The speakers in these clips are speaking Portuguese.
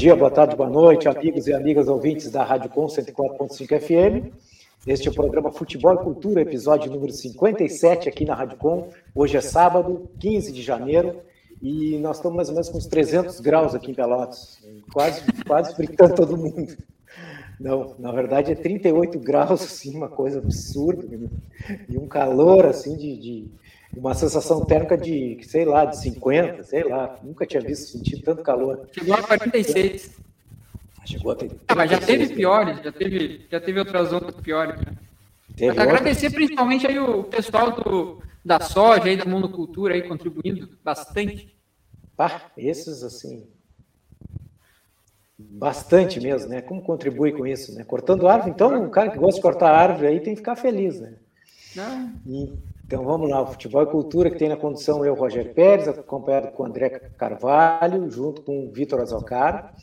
dia, boa tarde, boa noite, amigos e amigas ouvintes da Rádio Com 104.5 FM. Este é o programa Futebol e Cultura, episódio número 57 aqui na Rádio Com. Hoje é sábado, 15 de janeiro, e nós estamos mais ou menos com uns 300 graus aqui em Pelotas, quase, quase fritando todo mundo. Não, na verdade é 38 graus, assim, uma coisa absurda, e um calor, assim, de, de uma sensação térmica de, sei lá, de 50, sei lá, nunca tinha visto sentir tanto calor. Chegou a 46. Chegou a ter. Ah, mas já teve né? piores, já teve, já teve outras ondas piores. Né? Mas agradecer principalmente aí o pessoal do, da soja aí, da monocultura aí, contribuindo bastante. Pá, esses assim. Bastante mesmo, né? Como contribui com isso, né? Cortando árvore, então, um cara que gosta de cortar árvore aí tem que ficar feliz, né? Não. E, então vamos lá, o Futebol e Cultura, que tem na condução eu, Rogério Pérez, acompanhado com o André Carvalho, junto com o Vitor Azocar.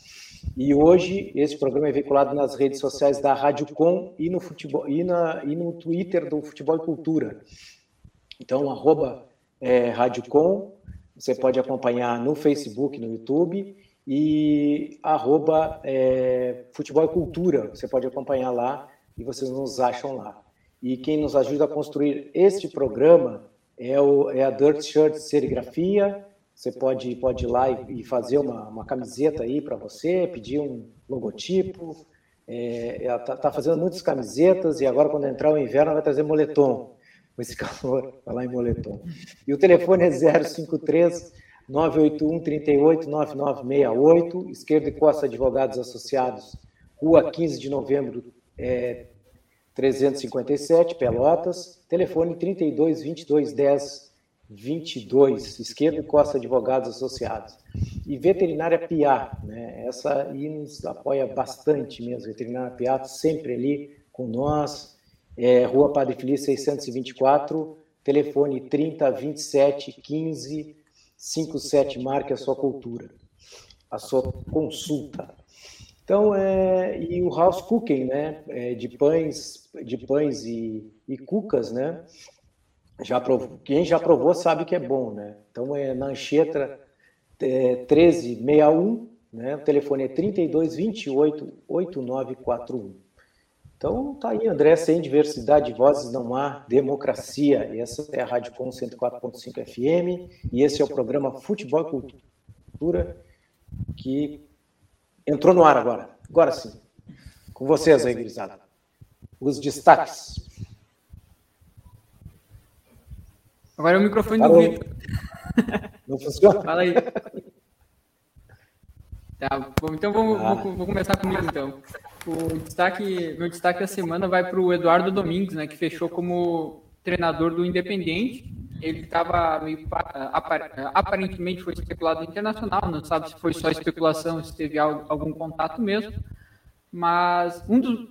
E hoje esse programa é veiculado nas redes sociais da Rádio Com e no, futebol, e, na, e no Twitter do Futebol e Cultura. Então, arroba é, Rádio Com, você pode acompanhar no Facebook, no YouTube, e arroba é, Futebol e Cultura, você pode acompanhar lá e vocês nos acham lá. E quem nos ajuda a construir este programa é, o, é a Dirt Shirt Serigrafia. Você pode, pode ir lá e, e fazer uma, uma camiseta aí para você, pedir um logotipo. É, ela está tá fazendo muitas camisetas e agora, quando entrar o inverno, vai trazer moletom. Com esse calor, vai lá em moletom. E o telefone é 053 981 38 9968, Esquerda e Costa Advogados Associados, Rua 15 de Novembro, é, 357, Pelotas, telefone 32 22 10 22, esquerdo Costa Advogados Associados. E Veterinária Piá, né? essa aí nos apoia bastante mesmo, Veterinária Piá sempre ali com nós, é, Rua Padre Feliz 624, telefone 30 27 15 57, marque a sua cultura, a sua consulta. Então, é, e o house cooking, né, é, de pães, de pães e, e cucas, né, já provou, quem já provou sabe que é bom, né. Então, é na Anchieta é, 1361, né, o telefone é 3228 8941. Então, tá aí, André, sem diversidade de vozes não há democracia. E essa é a Rádio Com 104.5 FM, e esse é o programa Futebol e Cultura, que Entrou no ar agora. Agora sim. Com vocês aí, gurizada. Os destaques. Agora é o microfone Fala do Vitor. Não funciona? Fala aí. Tá, bom, então vamos, ah. vou, vou, começar comigo então. O destaque, meu destaque da semana vai para o Eduardo Domingues, né, que fechou como treinador do Independente ele estava aparentemente foi especulado internacional, não sabe se foi só especulação, se teve algum contato mesmo. Mas um dos,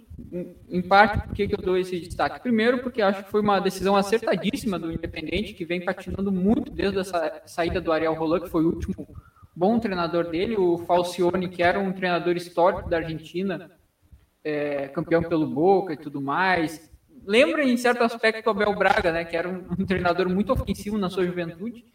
em parte, por que eu dou esse destaque? Primeiro, porque acho que foi uma decisão acertadíssima do Independente, que vem patinando muito desde a saída do Ariel Roland, que foi o último bom treinador dele, o Falcione, que era um treinador histórico da Argentina, é, campeão pelo Boca e tudo mais, lembra em certo aspecto o Abel Braga, né, que era um, treinador muito ofensivo na sua juventude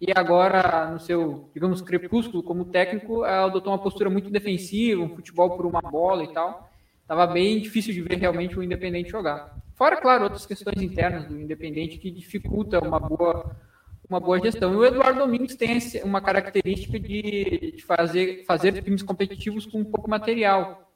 e agora no seu, digamos, crepúsculo como técnico, adotou uma postura muito defensiva, um futebol por uma bola e tal. Tava bem difícil de ver realmente o Independente jogar. Fora, claro, outras questões internas do Independente que dificulta uma boa uma boa gestão. E o Eduardo Domingos tem uma característica de, de fazer fazer times competitivos com pouco material.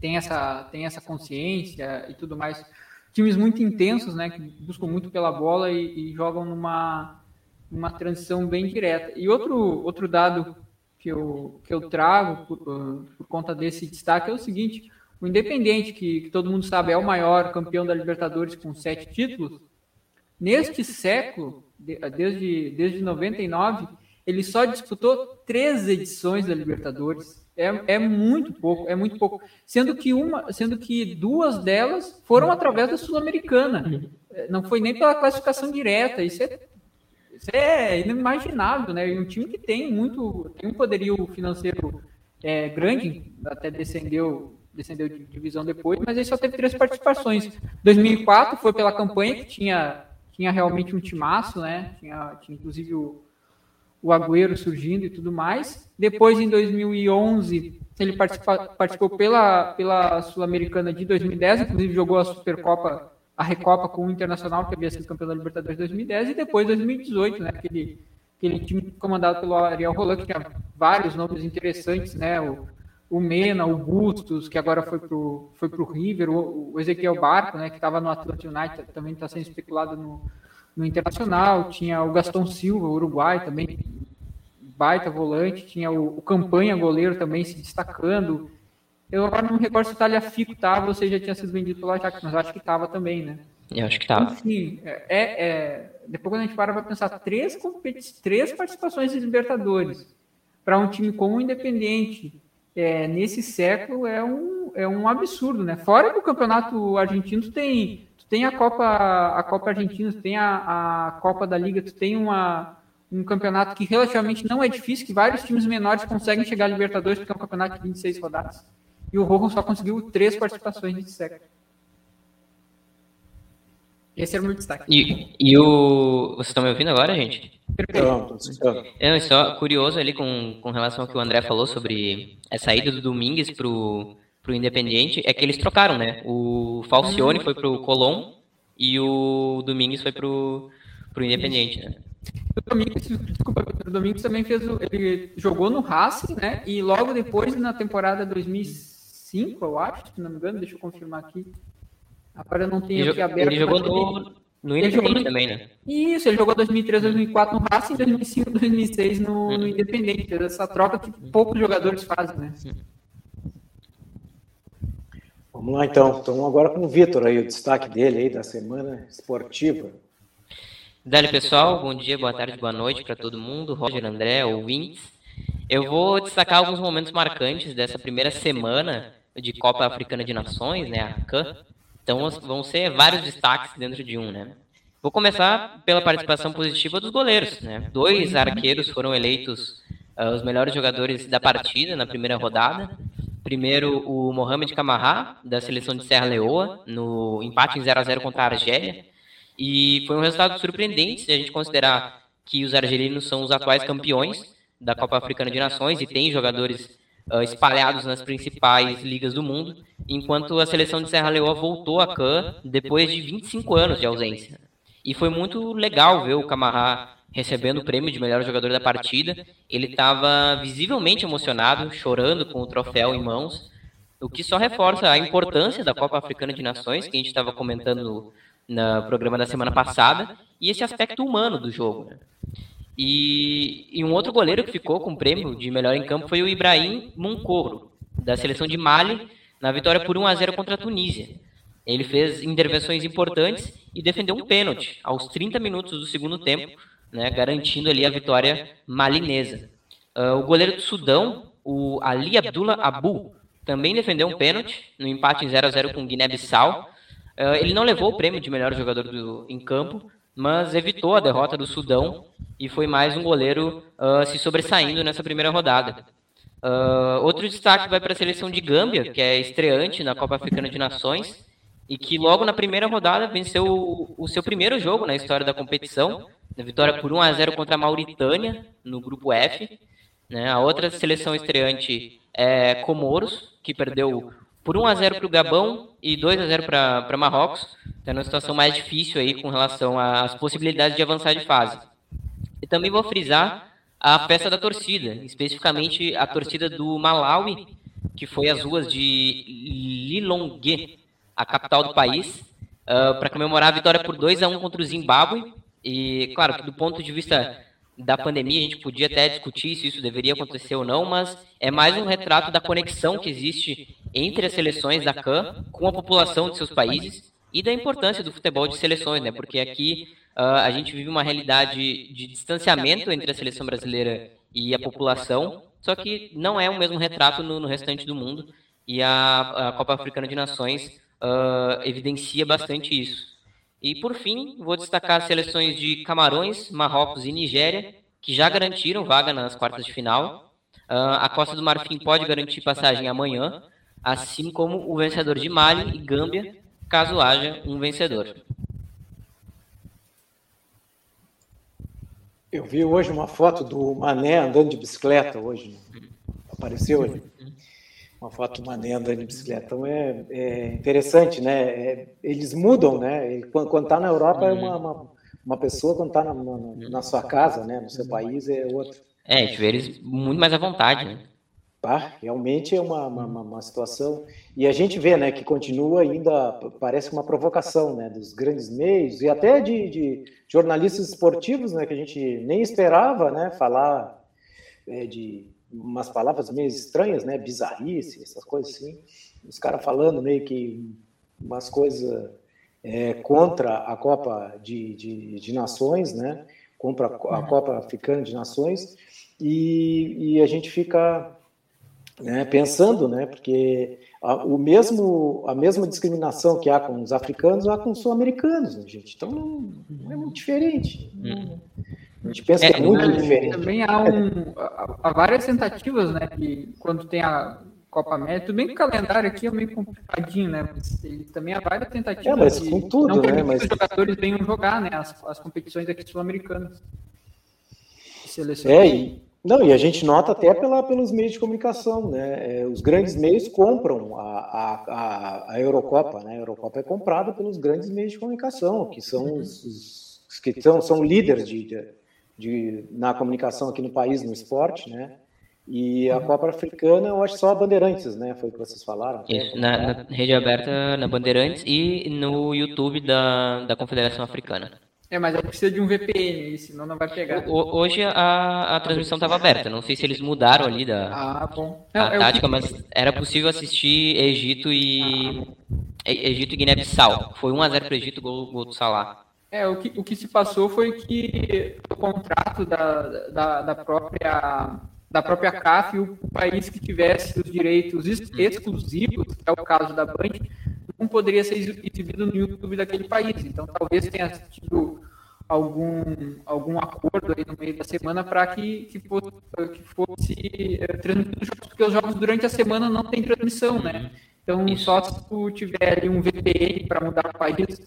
Tem essa tem essa consciência e tudo mais times muito intensos, né, que buscam muito pela bola e, e jogam numa, numa transição bem direta. E outro, outro dado que eu, que eu trago por, por conta desse destaque é o seguinte: o Independente, que, que, todo mundo sabe é o maior campeão da Libertadores com sete títulos, neste século, desde, desde 99, ele só disputou três edições da Libertadores. É, é muito pouco, é muito pouco. Sendo que uma, sendo que duas delas foram através da Sul-Americana. Não foi nem pela classificação direta. Isso é, isso é inimaginável, né? Um time que tem muito, tem um poderio financeiro é, grande, até descendeu, descendeu de divisão depois, mas ele só teve três participações. 2004 foi pela campanha que tinha, tinha realmente um timaço, né? Tinha, tinha inclusive o o Agüero surgindo e tudo mais. Depois, em 2011, Ele participou pela, pela Sul-Americana de 2010, inclusive jogou a Supercopa, a Recopa com o Internacional, que havia sido campeão da Libertadores 2010, e depois 2018, né? Aquele, aquele time comandado pelo Ariel Roland, que tinha vários nomes interessantes, né? O, o Mena, o Bustos, que agora foi para o foi pro River, o, o Ezequiel Barco, né? Que estava no Atlanta United, também está sendo especulado no, no Internacional, tinha o Gaston Silva, Uruguai, também baita volante, tinha o, o Campanha goleiro também se destacando. Eu agora não me recordo se o Talhafico estava ou se já tinha sido vendido pelo Ajax, mas acho que estava também, né? Eu acho que estava. Enfim, é, é, depois quando a gente para para pensar, três, três participações de Libertadores para um time como o Independente é, nesse século é um, é um absurdo, né? Fora que o campeonato argentino tem tem a Copa, a Copa Argentina, tu tem a, a Copa da Liga, tu tem uma, um campeonato que relativamente não é difícil, que vários times menores conseguem chegar à Libertadores, porque é um campeonato de 26 rodadas. E o Rojo só conseguiu três participações nesse século. Esse era o meu destaque. E, e o. Vocês estão me ouvindo agora, gente? Pronto, é só curioso ali com, com relação ao que o André falou sobre a saída do Domingues pro pro Independiente é que eles trocaram, né? O Falcione foi pro Colón e o Domingues foi pro, pro Independiente, né? O Domingos, desculpa, o Domingos também fez o, ele jogou no Racing, né? E logo depois na temporada 2005, eu acho, se não me engano, deixa eu confirmar aqui. Agora eu não tenho ele aqui aberto. Ele jogou no, no Independente também, né? Isso, ele jogou 2003, 2004 no Racing, 2005, 2006 no, no uhum. Independente. Essa troca que poucos jogadores fazem, né? Vamos lá então. Então agora com o Vitor aí, o destaque dele aí da semana esportiva. Dali pessoal, bom dia, boa tarde, boa noite para todo mundo, Roger, André, ouvintes. Eu vou destacar alguns momentos marcantes dessa primeira semana de Copa Africana de Nações, né, a CAN. Então vão ser vários destaques dentro de um, né. Vou começar pela participação positiva dos goleiros, né. Dois arqueiros foram eleitos uh, os melhores jogadores da partida na primeira rodada. Primeiro, o Mohamed Camará, da seleção de Serra Leoa, no empate em 0 a 0 contra a Argélia. E foi um resultado surpreendente se a gente considerar que os argelinos são os atuais campeões da Copa Africana de Nações e têm jogadores uh, espalhados nas principais ligas do mundo, enquanto a seleção de Serra Leoa voltou a CAN depois de 25 anos de ausência. E foi muito legal ver o Camará recebendo o prêmio de melhor jogador da partida. Ele estava visivelmente emocionado, chorando com o troféu em mãos, o que só reforça a importância da Copa Africana de Nações, que a gente estava comentando no, no, programa da semana passada, e esse aspecto humano do jogo. Né? E, e, um outro goleiro que ficou com o prêmio de melhor em campo foi o Ibrahim Moncoro, da seleção de Mali, na vitória por 1 a 0 contra a Tunísia. Ele fez intervenções importantes e defendeu um pênalti aos 30 minutos do segundo tempo, né, garantindo ali a vitória malinesa. Uh, o goleiro do Sudão, o Ali Abdullah Abu, também defendeu um pênalti no empate em 0 a 0 com Guiné-Bissau. Uh, ele não levou o prêmio de melhor jogador do, em campo, mas evitou a derrota do Sudão e foi mais um goleiro uh, se sobressaindo nessa primeira rodada. Uh, outro destaque vai para a seleção de Gâmbia, que é estreante na Copa Africana de Nações e que logo na primeira rodada venceu o, o seu primeiro jogo na história da competição, vitória por 1 a 0 contra a Mauritânia no grupo F. Né? A outra seleção estreante é Comoros, que perdeu por 1 a 0 para o Gabão e 2 a 0 para Marrocos, está numa situação mais difícil aí com relação às possibilidades de avançar de fase. E também vou frisar a festa da torcida, especificamente a torcida do Malawi, que foi às ruas de Lilongwe, a capital do país, uh, para comemorar a vitória por 2 a 1 contra o Zimbábue e, claro, que do ponto de vista da pandemia, a gente podia até discutir se isso deveria acontecer ou não, mas é mais um retrato da conexão que existe entre as seleções da CAN com a população de seus países e da importância do futebol de seleções, né? Porque aqui uh, a gente vive uma realidade de distanciamento entre a seleção brasileira e a população, só que não é o mesmo retrato no, no restante do mundo. E a, a Copa Africana de Nações uh, evidencia bastante isso. E por fim, vou destacar as seleções de Camarões, Marrocos e Nigéria, que já garantiram vaga nas quartas de final. Uh, a Costa do Marfim pode garantir passagem amanhã, assim como o vencedor de Mali e Gâmbia, caso haja um vencedor. Eu vi hoje uma foto do Mané andando de bicicleta hoje. Apareceu hoje. Uma foto maneira andando de bicicleta. Então é, é interessante, né? É, eles mudam, né? Quando está na Europa é uma, uma, uma, pessoa, quando está na, na, na, sua casa, né? No seu país é outro. É, a gente vê eles muito mais à vontade, né? Ah, realmente é uma, uma, uma, situação. E a gente vê né, que continua ainda, parece uma provocação né, dos grandes meios e até de, de jornalistas esportivos, né, que a gente nem esperava né, falar é, de umas palavras meio estranhas, né? Bizarrice, essas coisas assim. Os caras falando meio que umas coisas é, contra a Copa de, de, de, Nações, né? Contra a Copa Africana de Nações. E, e a gente fica né, pensando, né? Porque a, o mesmo, a mesma discriminação que há com os africanos há com os sul-americanos, né, gente? Então não, não, é muito diferente. Não, a gente pensa é, que é muito também, diferente. Também há, um, há várias tentativas, né? Que quando tem a Copa América, tudo bem que o calendário aqui é meio complicadinho, né? Mas também há várias tentativas. É, mas com tudo, não né? Mas... os jogadores venham jogar, né? As, as competições aqui sul-americanas. É, e, não, e a gente nota até pela, pelos meios de comunicação, né? É, os grandes meios compram a, a, a, a Eurocopa, né? A Eurocopa é comprada pelos grandes meios de comunicação, que são os, os que são, são líderes de, de de, na comunicação aqui no país, no esporte, né? E a Copa Africana, eu acho só a Bandeirantes, né? Foi o que vocês falaram. Isso, na, na, rede aberta na Bandeirantes e no YouTube da, da Confederação Africana. É, mas aí precisa de um VPN, senão não vai pegar. O, hoje a, a transmissão estava aberta, não sei se eles mudaram ali da ah, bom. Não, a tática, mas era possível assistir Egito e Egito e Guiné-Bissau. Foi 1 a 0 para o Egito, gol, gol do Salah. É, o que, o que se passou foi que o contrato da, da, da própria da própria CAF, o país que tivesse os direitos exclusivos, que é o caso da Band, não poderia ser exibido no YouTube daquele país. Então, talvez tenha tido algum, algum acordo aí no meio da semana para que, que fosse, que fosse é, transmitido jogos, porque os jogos durante a semana não tem transmissão, né? Então, só se tu tiver ali um VPN para mudar o país,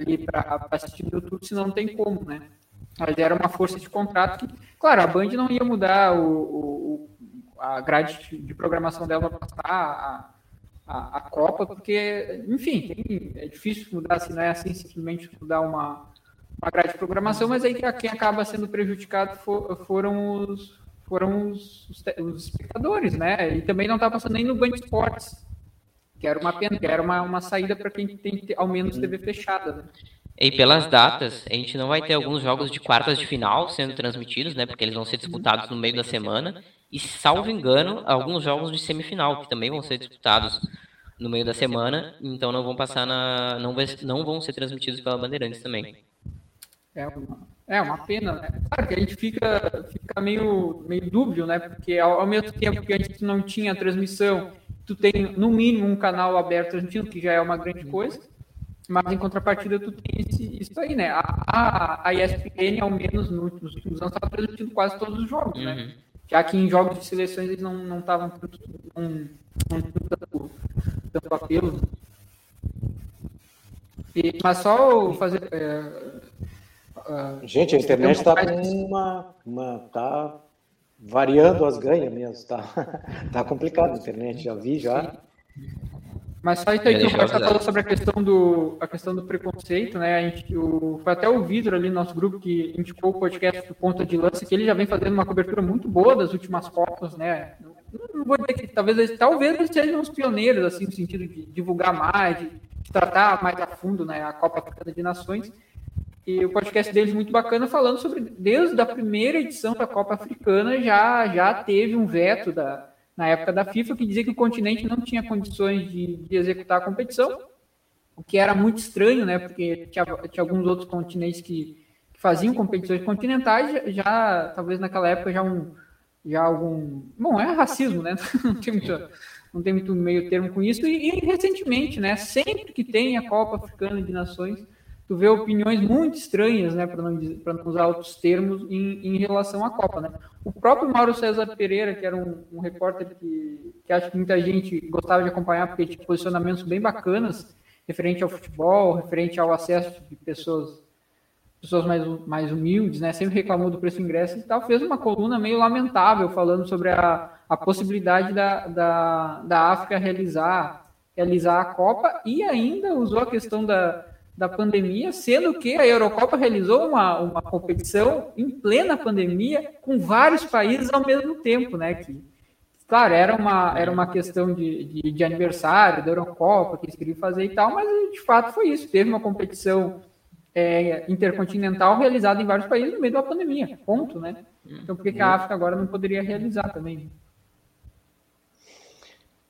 ali para assistir no YouTube, senão não tem como, né? Mas era uma força de contrato que, claro, a Band não ia mudar o, o a grade de programação dela para passar a, a, a, Copa, porque, enfim, tem, é difícil mudar, se não é assim simplesmente mudar uma, uma grade de programação, mas aí quem acaba sendo prejudicado for, foram os foram os, os, os, espectadores, né? E também não está passando nem no Band Esportes, que era uma pena, que era uma, uma saída para quem tem ao menos TV fechada. Né? E pelas datas, a gente não vai ter alguns jogos de quartas de final sendo transmitidos, né? Porque eles vão ser disputados no meio da semana. E, salvo engano, alguns jogos de semifinal, que também vão ser disputados no meio da semana. Então não vão passar na. não, não vão ser transmitidos pela Bandeirantes também. É uma, é uma pena, né? Claro que a gente fica, fica meio, meio dúbio, né? Porque ao, ao mesmo tempo que a gente não tinha transmissão tu tem no mínimo um canal aberto transmitindo, que já é uma grande coisa, mas em contrapartida tu tem esse, isso aí, né? A, a, a ESPN, ao menos nos últimos anos, estava transmitindo quase todos os jogos, né? uhum. né? Já que em jogos de seleções eles não estavam tanto, não, não tanto, tanto apelo. E, mas só fazer. É, uh, Gente, a internet está com uma, uma. Tá variando as ganhas mesmo, tá, tá complicado a internet, já vi já. Mas só então, então vai falar sobre a questão do a questão do preconceito, né? A gente, o, foi até o Vidro ali no nosso grupo que indicou o podcast do Ponta de Lança, que ele já vem fazendo uma cobertura muito boa das últimas Copas, né? Não, não vou dizer que talvez, talvez eles sejam os pioneiros, assim, no sentido de divulgar mais, de, de tratar mais a fundo né, a Copa Africana de Nações. E o podcast deles muito bacana falando sobre desde a primeira edição da Copa Africana já já teve um veto da na época da FIFA que dizia que o continente não tinha condições de, de executar a competição, o que era muito estranho, né? Porque tinha, tinha alguns outros continentes que, que faziam competições continentais já, já, talvez naquela época já um já algum bom é racismo, né? Não tem muito não tem muito meio termo com isso e, e recentemente, né? Sempre que tem a Copa Africana de Nações tu vê opiniões muito estranhas, né, para não, não usar outros termos, em, em, relação à Copa. Né? O próprio Mauro César Pereira, que era um, um repórter que, que acho que muita gente gostava de acompanhar, porque tinha posicionamentos bem bacanas, referente ao futebol, referente ao acesso de pessoas pessoas mais, mais humildes, né, sempre reclamou do preço do ingresso e tal, fez uma coluna meio lamentável falando sobre a, a possibilidade da, da, da África realizar, realizar a Copa e ainda usou a questão da, da pandemia, sendo que a Eurocopa realizou uma, uma competição em plena pandemia com vários países ao mesmo tempo, né? Que, claro, era uma, era uma questão de, de, de aniversário da Eurocopa que eles queriam fazer e tal, mas de fato foi isso. Teve uma competição é, intercontinental realizada em vários países no meio da pandemia, ponto, né? Então por que, que a África agora não poderia realizar também?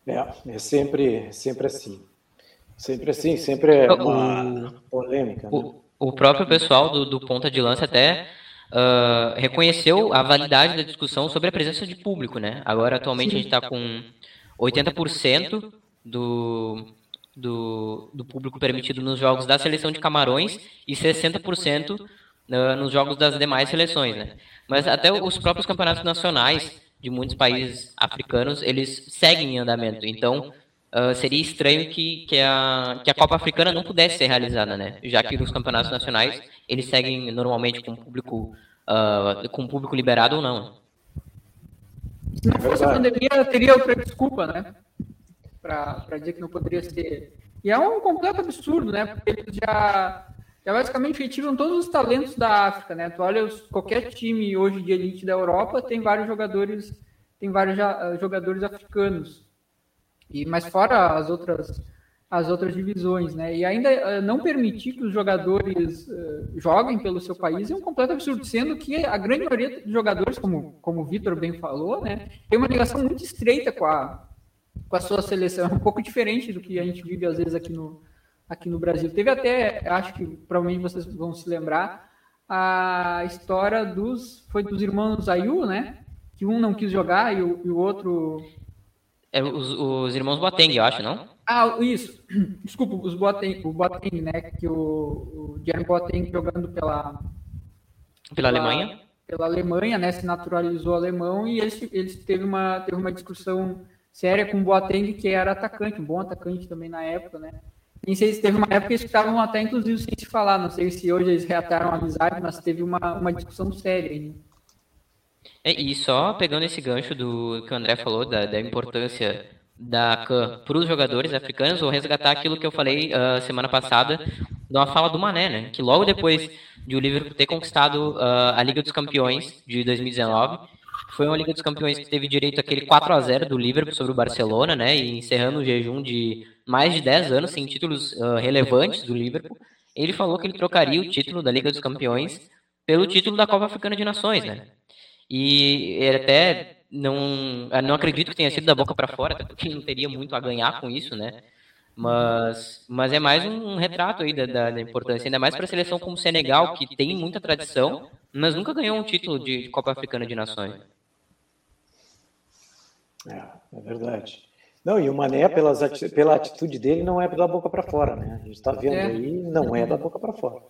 É, é sempre, sempre assim. Sempre assim, sempre é uma o, polêmica. O, né? o próprio pessoal do, do Ponta de Lança até uh, reconheceu a validade da discussão sobre a presença de público, né? Agora, atualmente, Sim. a gente está com 80% do, do, do público permitido nos jogos da seleção de Camarões e 60% nos jogos das demais seleções, né? Mas até os próprios campeonatos nacionais de muitos países africanos, eles seguem em andamento. Então, uh, seria estranho que, que, a, que a Copa Africana não pudesse ser realizada, né? Já que os campeonatos nacionais, eles seguem normalmente com público, uh, com público liberado ou não. Se não fosse a pandemia, teria outra desculpa, né? Para dizer que não poderia ser. E é um completo absurdo, né? Porque eles já já basicamente retiram todos os talentos da África, né? Tu olha os, qualquer time hoje de elite da Europa tem vários jogadores, tem vários jogadores africanos. E mas fora as outras as outras divisões, né? E ainda uh, não permitir que os jogadores uh, joguem pelo seu país é um completo absurdo, sendo que a grande maioria dos jogadores, como como o Vitor bem falou, né, tem uma ligação muito estreita com a com a sua seleção, é um pouco diferente do que a gente vive às vezes aqui no aqui no Brasil. Teve até, acho que provavelmente vocês vão se lembrar, a história dos. Foi dos irmãos Ayu, né? Que um não quis jogar e o, e o outro. É, os, os irmãos Boateng, eu acho, não? Ah, isso. Desculpa, os Boateng, o Boateng, né? Que o, o Jeremy Boateng jogando pela. Pela, pela Alemanha? Pela Alemanha, né? Se naturalizou alemão e eles, eles teve, uma, teve uma discussão séria com o Boateng, que era atacante, um bom atacante também na época, né? Nem sei se teve uma época que eles estavam até, inclusive, sem se falar. Não sei se hoje eles reataram a amizade, mas teve uma, uma discussão séria aí. É, e só pegando esse gancho do que o André falou, da, da importância da CAN para os jogadores africanos, vou resgatar aquilo que eu falei uh, semana passada, numa fala do Mané, né? Que logo depois de o Liverpool ter conquistado uh, a Liga dos Campeões de 2019, foi uma Liga dos Campeões que teve direito àquele 4 a 0 do Liverpool sobre o Barcelona, né? E encerrando o jejum de mais de 10 anos sem títulos uh, relevantes do Liverpool. Ele falou que ele trocaria o título da Liga dos Campeões pelo título da Copa Africana de Nações, né? E ele até não, não acredito que tenha sido da boca para fora, até porque não teria muito a ganhar com isso, né? Mas, mas é mais um retrato aí da, da, da importância, ainda mais para a seleção como o Senegal, que tem muita tradição, mas nunca ganhou um título de Copa Africana de Nações. É, é verdade. Não, e o Mané, pelas, pela atitude dele, não é da boca para fora, né? A gente está vendo é. aí, não é da boca para fora.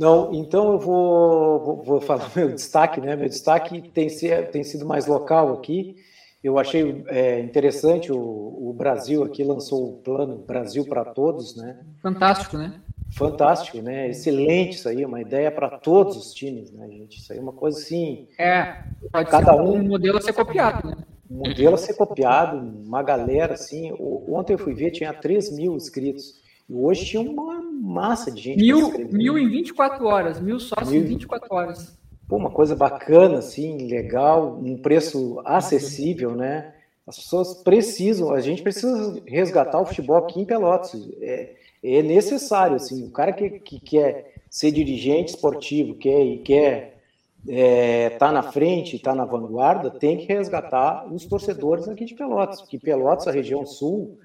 Não, então eu vou, vou, vou, falar meu destaque, né? Meu destaque tem, tem sido mais local aqui. Eu achei é, interessante o, o, Brasil aqui lançou o plano Brasil para Todos, né? Fantástico, né? Fantástico, né? Excelente isso aí, uma ideia para todos os times, né, gente? Isso aí é uma coisa assim. É, pode cada ser um, um modelo a ser copiado, né? Um modelo a ser copiado, uma galera assim. Ontem eu fui ver, tinha 3 mil inscritos. E hoje tinha uma massa de gente. Mil, mil em 24 horas, mil sócios mil... em 24 horas. Pô, uma coisa bacana, assim, legal, um preço acessível, né? As pessoas precisam, a gente precisa resgatar o futebol aqui em Pelotas. É, é necessário, assim, o cara que, que quer ser dirigente esportivo, quer e quer estar é, tá na frente, estar tá na vanguarda, tem que resgatar os torcedores aqui de Pelotas, porque Pelotas, a região sul,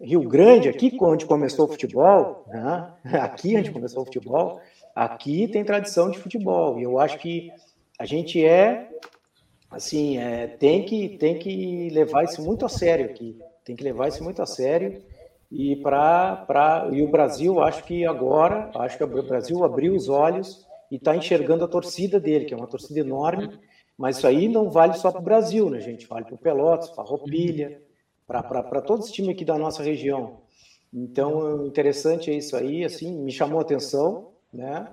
Rio Grande, aqui onde começou o futebol, né? aqui onde começou o futebol, aqui tem tradição de futebol, e eu acho que a gente é, assim, é, tem, que, tem que levar isso muito a sério aqui, tem que levar isso muito a sério, e para e o Brasil acho que agora acho que o Brasil abriu os olhos e está enxergando a torcida dele que é uma torcida enorme. mas isso aí não vale só para o Brasil né gente? vale para o Pelotas para Roupilha para todos os times aqui da nossa região então interessante é isso aí assim me chamou a atenção né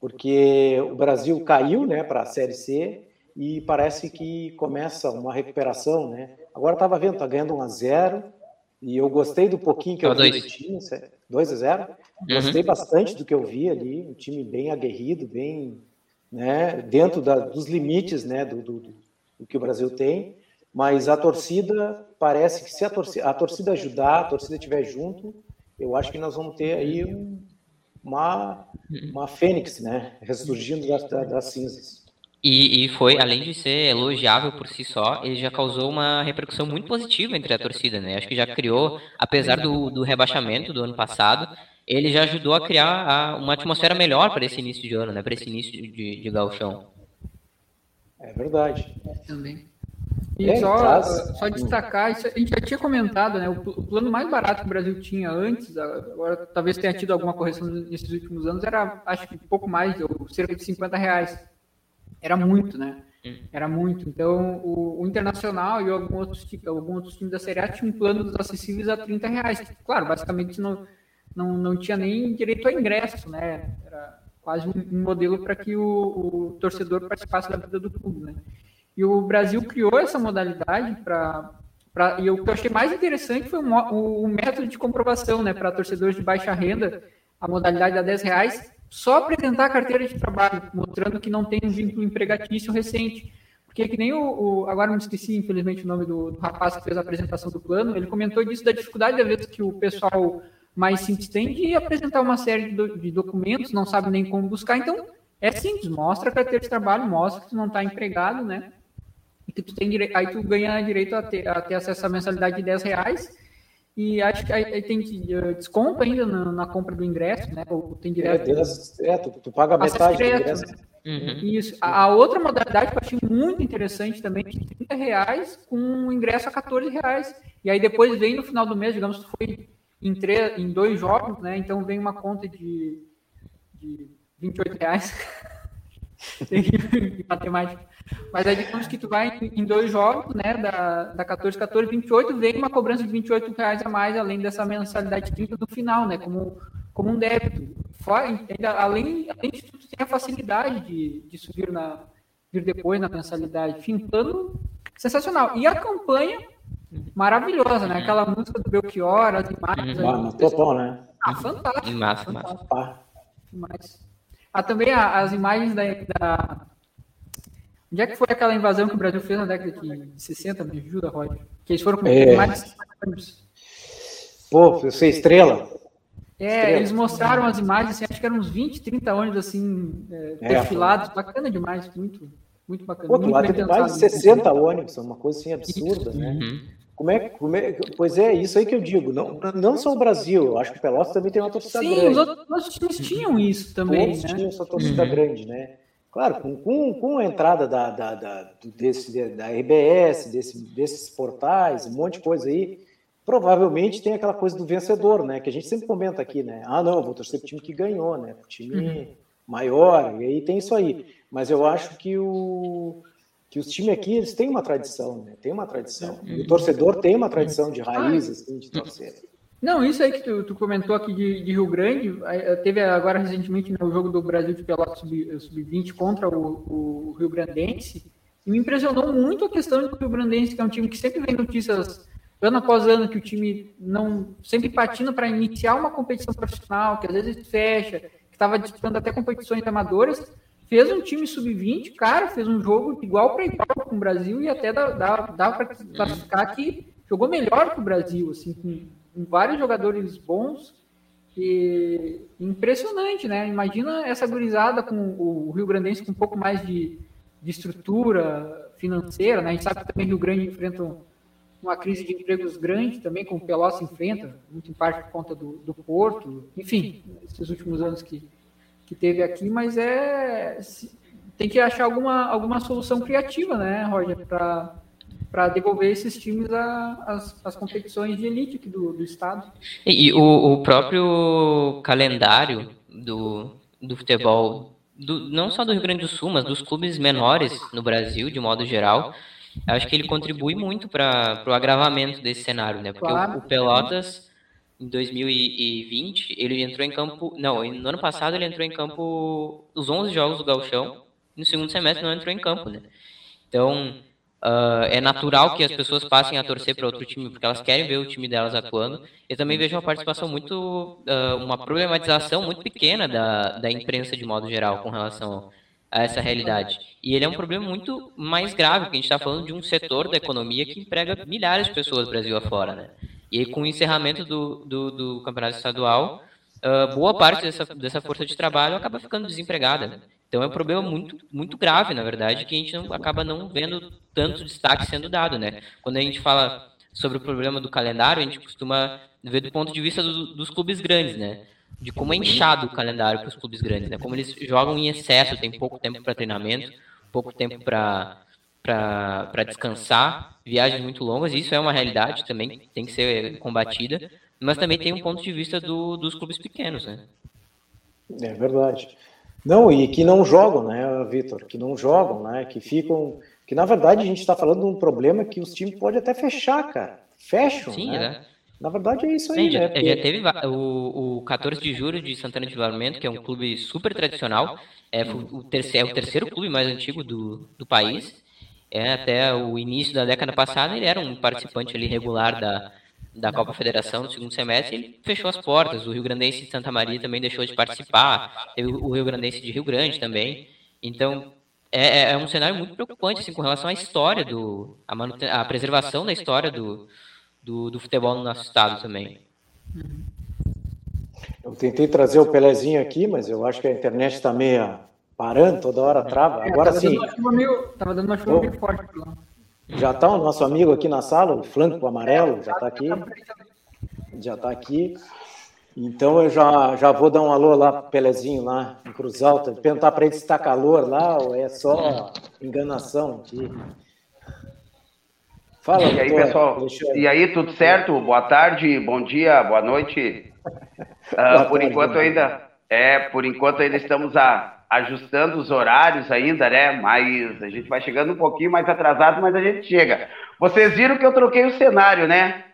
porque o Brasil caiu né para a série C e parece que começa uma recuperação, né? Agora estava vendo, está ganhando 1 a 0 e eu gostei do pouquinho que eu vi do time, 2 a 0. Uhum. Gostei bastante do que eu vi ali, um time bem aguerrido, bem, né, dentro da, dos limites, né, do, do, do, que o Brasil tem. Mas a torcida parece que se a torcida, a torcida ajudar, a torcida estiver junto, eu acho que nós vamos ter aí um, uma uma fênix, né, ressurgindo das, das cinzas. E, e, foi, além de ser elogiável por si só, ele já causou uma repercussão muito positiva entre a torcida, né? Acho que já criou, apesar do, do rebaixamento do ano passado, ele já ajudou a criar a, uma atmosfera melhor para esse início de ano, né? Para esse início de, de gauchão. É verdade. Também. E é, só, só destacar, isso, a gente já tinha comentado, né? O, o, plano mais barato que o Brasil tinha antes, agora talvez tenha tido alguma correção nesses últimos anos, era acho que pouco mais, ou cerca de 50 reais era muito, né? Era muito. Então, o, o Internacional e alguns outros, alguns outros times da Série A tinham planos acessíveis a 30 reais. Claro, basicamente não, não, não tinha nem direito a ingresso, né? Era quase um, um modelo para que o, o, torcedor participasse da vida do clube, né? E o Brasil criou essa modalidade para. Pra, e o que eu achei mais interessante foi o, o, método de comprovação, né? Para torcedores de baixa renda, a modalidade a 10 reais só apresentar a carteira de trabalho, mostrando que não tem um vínculo empregatício recente. Porque que nem o, o agora me esqueci, infelizmente, o nome do, do, rapaz que fez a apresentação do plano, ele comentou disso da dificuldade, às vezes, que o pessoal mais simples tem de apresentar uma série de, do, de documentos, não sabe nem como buscar, então é simples, mostra a carteira de trabalho, mostra que tu não está empregado, né? E que tu tem direito, aí tu ganha direito a ter, a ter acesso à mensalidade de 10 reais e acho que aí tem uh, desconto ainda na, na, compra do ingresso, né? Ou tem direto. É, é tu, tu, paga metade direto, do ingresso. Né? Uhum. Isso. A, a, outra modalidade que eu achei muito interessante também, que 30 reais com um ingresso a 14 reais. E aí depois vem no final do mês, digamos que foi em, três, em dois jogos, né? Então vem uma conta de, de 28 reais. de matemática. Mas aí digamos que tu vai em dois jogos, né, da, da 14, 14, 28, vem uma cobrança de 28 reais a mais, além dessa mensalidade 30 do final, né, como, como um débito. Fora, ainda, além, além de tudo, tem a facilidade de, de subir na, vir depois na mensalidade. Enfim, plano sensacional. E a campanha maravilhosa, né, aquela música do Belchior, as imagens. Uhum. Ah, bom, né? Ah, fantástico. Massa, fantástico. massa. Demais. Ah, também as imagens da, da Onde é que foi aquela invasão que o Brasil fez na década de 60? Me ajuda, Roger. Que eles foram com é... mais de ônibus. Pô, você estrela. É, estrela. eles mostraram as imagens, assim, acho que eram uns 20, 30 ônibus assim, é, é perfilados. Bacana demais, muito, muito bacana. Pô, muito lá tem mais de 60 ônibus, é uma coisa assim absurda, né? Uhum. Como é, como é, pois é, isso aí que eu digo. Não, não só o Brasil, eu acho que o Pelotas também tem uma torcida Sim, grande. Sim, os outros times tinham isso também. Todos né? tinham essa torcida uhum. grande, né? Claro, com, com, com a entrada da, da, da, desse, da RBS, desse, desses portais, um monte de coisa aí, provavelmente tem aquela coisa do vencedor, né? Que a gente sempre comenta aqui, né? Ah, não, vou torcer para o time que ganhou, né? O time uhum. maior, e aí tem isso aí. Mas eu acho que, o, que os times aqui, eles têm uma tradição, né? Tem uma tradição. E o torcedor tem uma tradição de raiz, assim, de torcer. Não, isso aí que tu, tu comentou aqui de, de, Rio Grande, teve agora recentemente no jogo do Brasil de Pelotas Sub-20 contra o, o, Rio Grandense, e me impressionou muito a questão do Rio Grandense, que é um time que sempre vem notícias ano após ano que o time não sempre patina para iniciar uma competição profissional, que às vezes fecha, que estava disputando até competições amadoras, fez um time sub-20, cara, fez um jogo igual para igual com o Brasil e até dá, dá, dá para classificar que jogou melhor que o Brasil, assim, com vários jogadores bons e impressionante, né? Imagina essa gurizada com o Rio Grandense com um pouco mais de, de estrutura financeira, né? A gente sabe que também Rio Grande enfrenta uma crise de empregos grande também, como o Pelotas enfrenta, muito em parte por conta do, do Porto, enfim, esses últimos anos que, que teve aqui, mas é tem que achar alguma, alguma solução criativa, né, Roger, para devolver esses times às competições de elite aqui do, do estado. E, e o, o, próprio calendário do, do futebol, do, não só do Rio Grande do Sul, mas dos clubes menores no Brasil, de modo geral, acho que ele contribui muito para o agravamento desse cenário, né? Porque claro. o, o Pelotas em 2020, ele entrou em campo. Não, no ano passado ele entrou em campo os 11 jogos do Galchão. No segundo semestre não entrou em campo, né? Então, uh, é natural que as pessoas passem a torcer para outro time, porque elas querem ver o time delas atuando. Eu também vejo uma participação muito, uh, uma problematização muito pequena da, da imprensa de modo geral com relação a essa realidade. E ele é um problema muito mais grave, porque a gente está falando de um setor da economia que emprega milhares de pessoas Brasil afora, né? E com o encerramento do, do, do campeonato estadual, uh, boa parte dessa, dessa força de trabalho acaba ficando desempregada. Então é um problema muito, muito grave, na verdade, que a gente não, acaba não vendo tanto destaque sendo dado, né? Quando a gente fala sobre o problema do calendário, a gente costuma ver do ponto de vista do, dos clubes grandes, né? De como é inchado o calendário para os clubes grandes, né? Como eles jogam em excesso, tem pouco tempo para treinamento, pouco tempo para para descansar, viagens muito longas, isso é uma realidade também, tem que ser combatida, mas também tem um ponto de vista do, dos clubes pequenos, né? É verdade. Não, e que não jogam, né, Vitor? Que não jogam, né? Que ficam. Que na verdade a gente está falando de um problema que os times podem até fechar, cara. Fecham. Sim, né? né? Na verdade é isso aí, Sim, já, né? Porque... Já teve o, o 14 de julho de Santana de Livramento, que é um clube super tradicional. É o terceiro, é o terceiro clube mais antigo do, do país. É, até o início da década passada ele era um participante ali regular da, da Copa Federação no segundo semestre, ele fechou as portas. O Rio Grandense de Santa Maria também deixou de participar, teve o Rio Grandense de Rio Grande também. Então, é, é, é um cenário muito preocupante assim, com relação à história, do, a, a preservação da história do, do, do, futebol no nosso estado também. Eu tentei trazer o Pelezinho aqui, mas eu acho que a internet está meio parando, toda hora trava. É, Agora sim. Estava dando uma chuva meio forte lá. Já está o nosso amigo aqui na sala, o Flanco Amarelo, já está aqui. Já está aqui. Então eu já, já vou dar um alô lá pro Pelezinho lá em Cruz Alta, perguntar para ele se está calor lá ou é só enganação aqui. Fala, e aí, pessoal? E aí, tudo certo? Boa tarde, bom dia, boa noite. Uh, boa por tarde, enquanto ainda é, por enquanto ainda estamos a, ajustando os horários ainda, né? Mas a gente vai chegando um pouquinho mais atrasado, mas a gente chega. Vocês viram que eu troquei o cenário, né?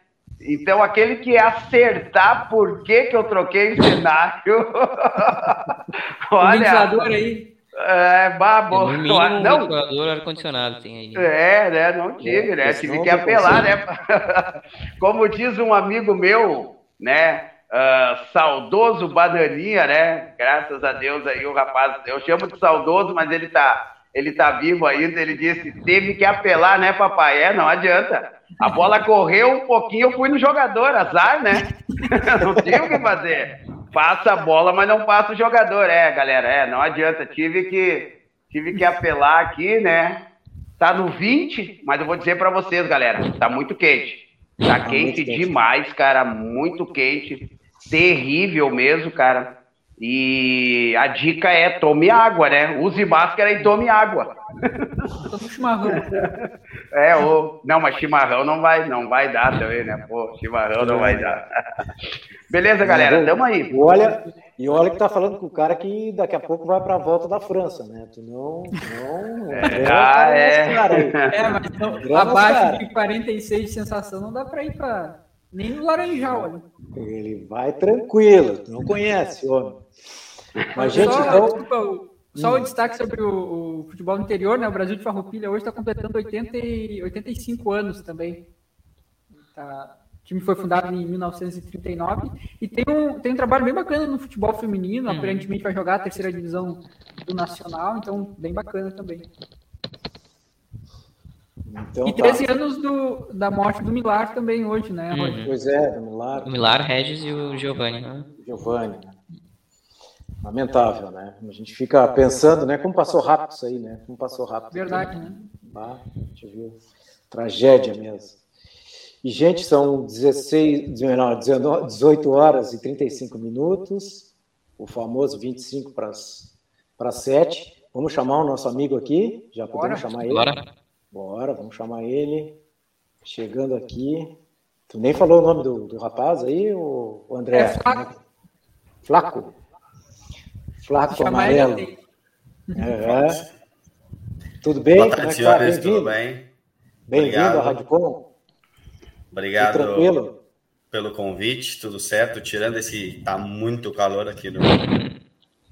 Então, aquele que acertar por que, que eu troquei o cenário. Olha. O aí. É, babo. No mínimo, um não. ventilador ar-condicionado tem aí. É, né? Não tive, né? Tive que apelar, né? Como diz um amigo meu, né? Uh, saudoso Bananinha, né? Graças a Deus aí o rapaz, eu chamo de saudoso, mas ele tá, ele tá vivo ainda. Ele disse: teve que apelar, né, papai? É, não adianta. A bola correu um pouquinho, eu fui no jogador, azar, né? não tinha o que fazer. Passa a bola, mas não passa o jogador. É, galera, é, não adianta. Tive que, tive que apelar aqui, né? Tá no 20, mas eu vou dizer para vocês, galera, tá muito quente. Tá, tá quente demais, cara, muito quente terrível mesmo, cara. E a dica é tome água, né? Use máscara e tome água. Tome chimarrão. É, o... não, mas chimarrão não vai, não vai dar também, né? Pô, chimarrão não vai dar. Beleza, galera, tamo aí. E olha, e olha que tá falando com o cara que daqui a pouco vai para a volta da França, né? Tu não, não. É, ah, é. Cara é, mas então, abaixo de 46 de sensação não dá para ir para nem no Laranjal, olha. Ele vai tranquilo, não conhece o homem. Mas, gente, só, então... desculpa, só hum. o destaque sobre o, o, futebol interior, né? O Brasil de Farroupilha hoje está completando 80 e, 85 anos também. Tá, o time foi fundado em 1939 e tem um, tem um trabalho bem bacana no futebol feminino. Hum. Aparentemente vai jogar a terceira divisão do Nacional, então bem bacana também. Então, e 13 tá. anos do, da morte do Milar também hoje, né, uhum. Pois é, do Milar. O Milar, Regis e o Giovanni. Né? Giovanni. Né? Lamentável, né? A gente fica pensando, né? Como passou rápido isso aí, né? Como passou rápido. Verdade, né? Ah, a gente viu. Tragédia mesmo. E, gente, são 16, não, 19, 18 horas e 35 minutos, o famoso 25 para as 7. Vamos chamar o nosso amigo aqui, já podemos Bora. chamar ele. Bora. Bora, vamos chamar ele. Chegando aqui. Tu nem falou o nome do, do rapaz aí, o, o André? É Flaco. Flaco. Flaco amarelo. É. Tudo bem? Boa tarde, é tá? senhores, tudo bem? Bem-vindo à Rádio Com. Obrigado pelo convite, tudo certo. Tirando esse. Tá muito calor aqui no,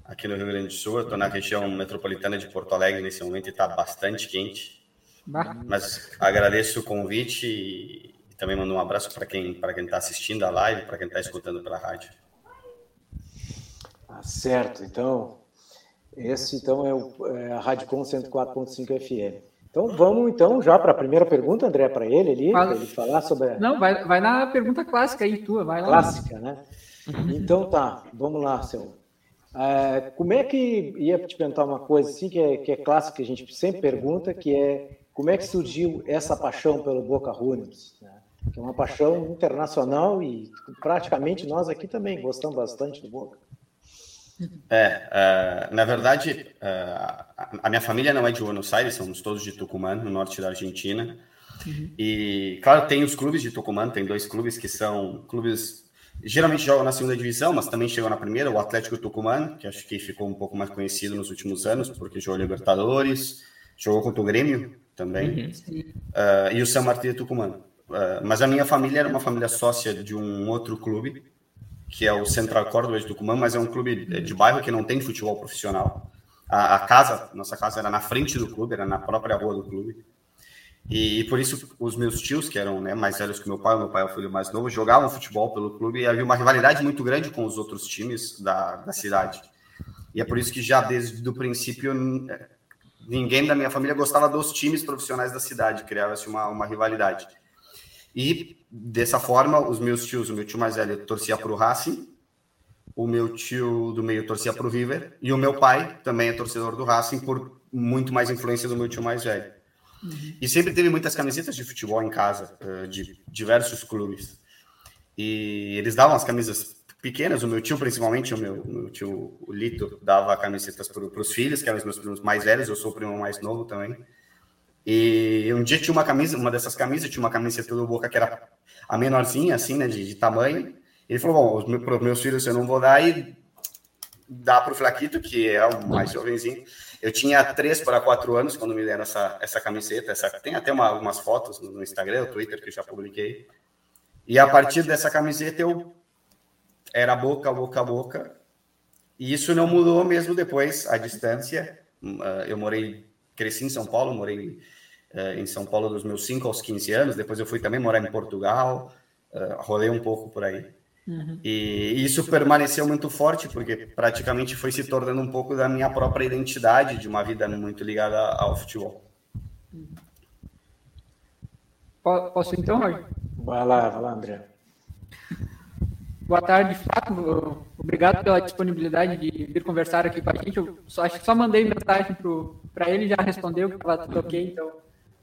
aqui no Rio Grande do Sul. Eu estou na região metropolitana de Porto Alegre nesse momento e está bastante quente. Mas agradeço o convite e também mando um abraço para quem para quem está assistindo a live, para quem está escutando pela rádio. Ah, certo. Então, esse então é, o, é a Rádio Com 104.5 FM. Então vamos então já para a primeira pergunta, André, para ele ali, para ele falar sobre. A... Não, vai, vai na pergunta clássica aí, tua, vai lá. Clássica, né? Então tá, vamos lá, seu. É, como é que ia te perguntar uma coisa assim que é, que é clássica que a gente sempre pergunta, que é como é que surgiu essa paixão pelo Boca Juniors? Né? Que é uma paixão internacional e praticamente nós aqui também gostamos bastante do Boca. É, uh, na verdade, uh, a minha família não é de Buenos Aires, somos todos de Tucumã, no norte da Argentina. Uhum. E, claro, tem os clubes de Tucumã, tem dois clubes que são clubes geralmente jogam na segunda divisão, mas também chegam na primeira, o Atlético Tucumã, que acho que ficou um pouco mais conhecido nos últimos anos, porque jogou Libertadores, jogou contra o Grêmio também, uhum. uh, e o São Martín de Tucumã. Uh, mas a minha família era uma família sócia de um outro clube, que é o Central Córdoba de Tucumã, mas é um clube de bairro que não tem futebol profissional. A, a, casa, nossa casa era na frente do clube, era na própria rua do clube. E, e por isso os meus tios, que eram né, mais velhos que meu pai, meu pai é o filho mais novo, jogavam futebol pelo clube e havia uma rivalidade muito grande com os outros times da, da cidade. E é por isso que já desde o princípio ninguém da minha família gostava dos times profissionais da cidade, criava-se uma, uma rivalidade. E dessa forma, os meus tios, o meu tio mais velho torcia para o Racing, o meu tio do meio torcia para o River, e o meu pai também é torcedor do Racing por muito mais influência do meu tio mais velho. E sempre teve muitas camisetas de futebol em casa, eh, de diversos clubes. E eles davam as camisas pequenas, o meu tio principalmente, o meu, meu tio o Lito, dava camisetas para os filhos, que eram os meus primos mais velhos, eu sou o primo mais novo também. E um dia tinha uma camisa, uma dessas camisas, tinha uma camiseta do Boca que era a menorzinha, assim, né, de, de tamanho. Ele falou: Bom, para os meus filhos eu não vou dar, e dá para o Flaquito, que é o mais jovenzinho. Eu tinha três para quatro anos quando me deram essa, essa camiseta. Essa, tem até uma, algumas fotos no Instagram, no Twitter, que eu já publiquei. E a partir dessa camiseta eu era boca, boca, boca. E isso não mudou mesmo depois, a distância. Ah, eu morei cresci em São Paulo, morei uh, em São Paulo dos meus 5 aos 15 anos, depois eu fui também morar em Portugal, uh, rolei um pouco por aí. Uhum. E isso permaneceu muito forte, porque praticamente foi se tornando um pouco da minha própria identidade, de uma vida muito ligada ao futebol. Posso então, Roger? Vai lá, vai lá, André. Boa tarde, Fábio. Obrigado pela disponibilidade de vir conversar aqui com a gente. Eu só, acho que só mandei mensagem para ele, já respondeu que estava tudo ok, então